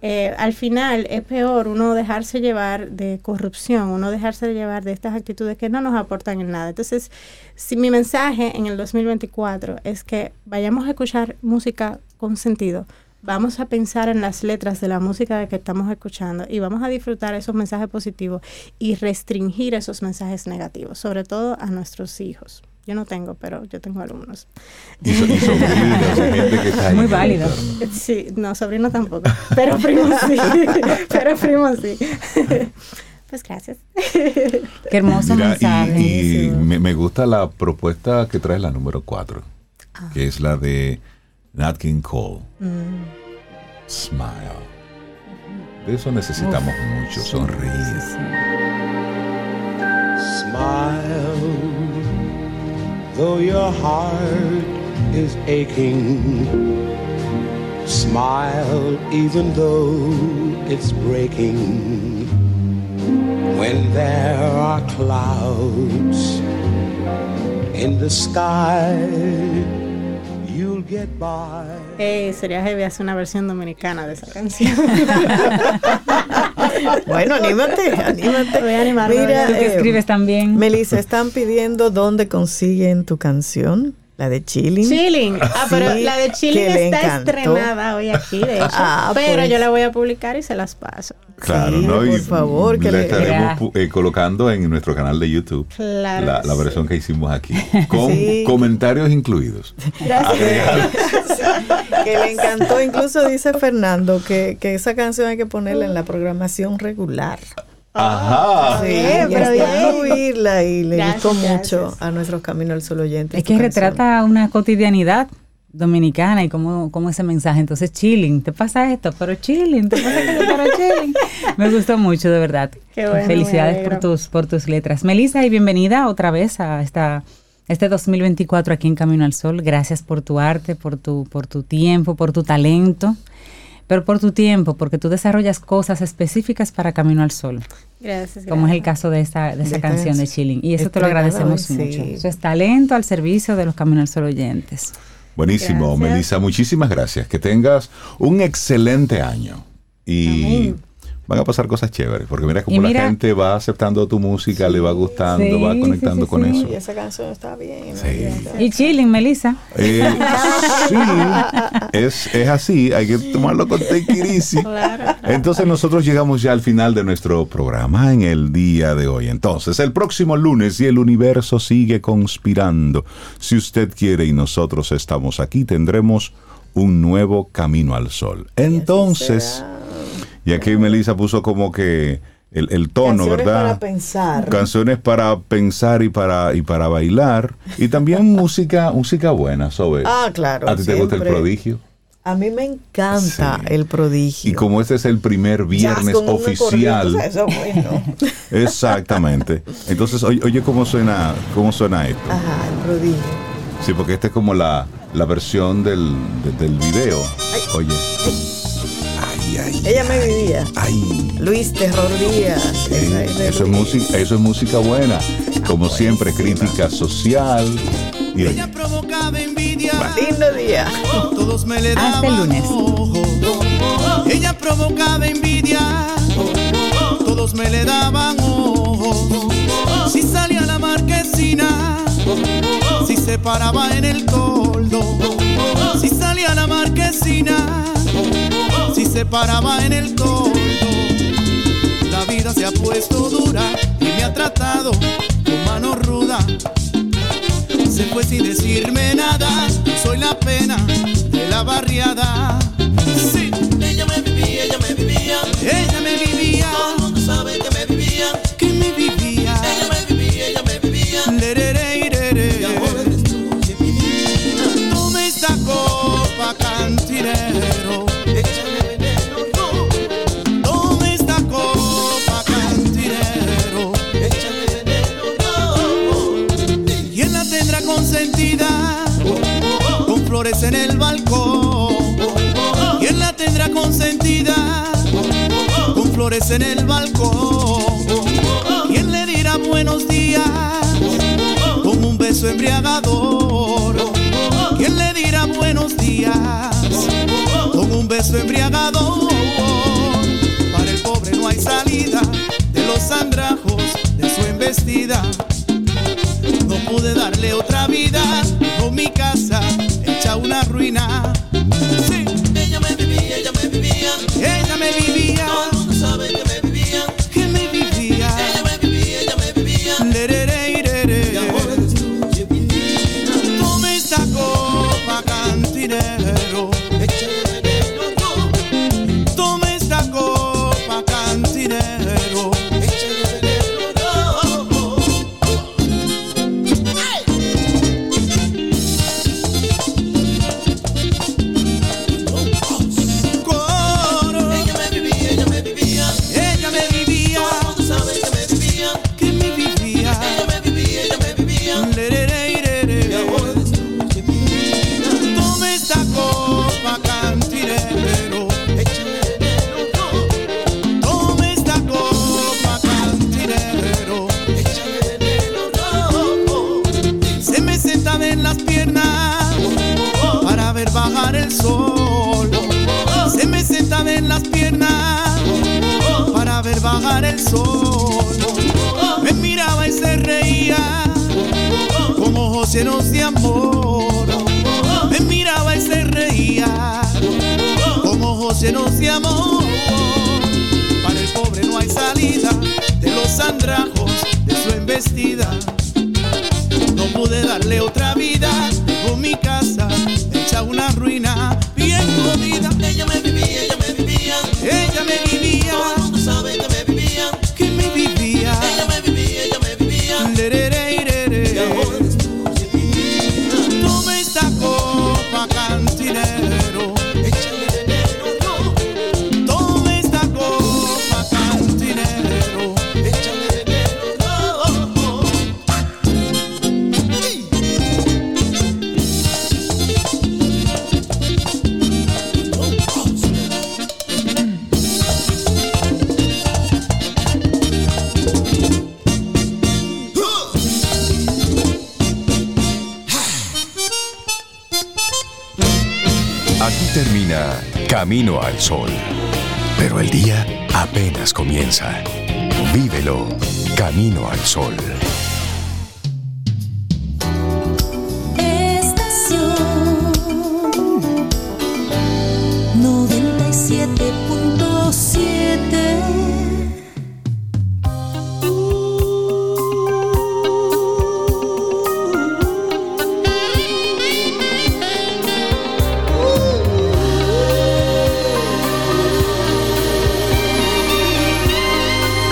Eh, al final es peor uno dejarse llevar de corrupción, uno dejarse llevar de estas actitudes que no nos aportan en nada. Entonces, si mi mensaje en el 2024 es que vayamos a escuchar música con sentido, vamos a pensar en las letras de la música que estamos escuchando y vamos a disfrutar esos mensajes positivos y restringir esos mensajes negativos, sobre todo a nuestros hijos. Yo no tengo, pero yo tengo alumnos. Y, so- y sobrinos, y gente que está ahí. Muy válido. Sí, no, sobrino tampoco, pero primo sí, pero primo sí. Pues gracias. Qué hermoso Mira, mensaje. y, y me, me gusta la propuesta que trae la número 4, Ah. que es la de Nat King Cole, Mm. Smile. De eso necesitamos mucho, sonreír. Smile, though your heart is aching. Smile, even though it's breaking. When there are clouds in the sky, by. Eh, sería heavy hacer una versión dominicana de esa canción. Bueno, anímate, anímate. Voy a animarme, Mira, Tú que eh, escribes también. Melissa, están pidiendo dónde consiguen tu canción. La de Chilling. Chilling. Ah, pero Sí, la de Chilling está encantó. estrenada hoy aquí, de hecho. Ah, pero pues. yo la voy a publicar y se las paso. Claro, Sí, ¿no? Y por favor, que la le- estaremos eh, colocando en nuestro canal de YouTube. Claro La, sí. versión que hicimos aquí. Con Sí. comentarios incluidos. que le encantó. Incluso dice Fernando que, que esa canción hay que ponerla en la programación regular. Ajá. Sí, Eh, y pero incluirla y le Gracias, gustó mucho gracias. a nuestros Camino al Sol oyentes. Es que canción. retrata una cotidianidad dominicana y como, como ese mensaje. Entonces, chilling, te pasa esto, pero chilling, te pasa aquello, pero chilling. Me gustó mucho, de verdad. Qué bueno, Felicidades por tus, por tus letras. Melissa, y bienvenida otra vez a esta, este 2024 aquí en Camino al Sol. Gracias por tu arte, por tu, por tu tiempo, por tu talento. Pero por tu tiempo, porque tú desarrollas cosas específicas para Camino al Sol, Gracias. como es el caso de esta, de esta canción de. Chilling. Y eso te lo agradecemos mucho. Eso es talento al servicio de los Camino al Sol oyentes. Buenísimo, Gracias. Melissa. Muchísimas gracias. Que tengas un excelente año. Y Amén. Van a pasar cosas chéveres. Porque mira cómo la gente va aceptando tu música, le va gustando, Sí, va conectando sí, con sí. eso. Y esa canción está bien. Sí. Y chilling, Melissa. Eh, sí, es, es así, hay que tomarlo con easy. Claro. Entonces nosotros llegamos ya al final de nuestro programa en el día de hoy. Entonces, el próximo lunes y el universo sigue conspirando. Si usted quiere y nosotros estamos aquí, tendremos un nuevo camino al sol. Entonces, y aquí Melissa puso como que el, el tono, Canciones ¿verdad? para pensar. Canciones para pensar y para, y para bailar. Y también música, música buena, Sobe. Ah, claro. ¿A ti te gusta el prodigio? A mí me encanta Sí. el prodigio. Y como este es el primer viernes Jazz oficial. Eso es bueno. Exactamente. Entonces, oye, oye cómo suena, cómo suena esto. Ajá, el prodigio. Sí, porque esta es como la, la versión del, de- del video. Oye. Ay, ay. Ella me vivía. Ay. Luis Terror Díaz. Esa es de eso, es música, eso es música buena. Como siempre, crítica social. Y oye, provocaba envidia. Lindo día. Todos me le Hasta el daban lunes. ojo. Ella provocaba envidia. Todos me le daban ojo. Si salía a la marquesina. Si se paraba en el toldo. Si salía a la marquesina. Se paraba en el toldo. La vida se ha puesto dura y me ha tratado con mano ruda. Se fue sin decirme nada, soy la pena de la barriada. En el balcón. ¿Quién le dirá buenos días? Con un beso embriagador. ¿Quién le dirá buenos días? Con un beso embriagador. Para el pobre no hay salida de los andrajos de su embestida. No pude darle otra vida con mi casa hecha una ruina.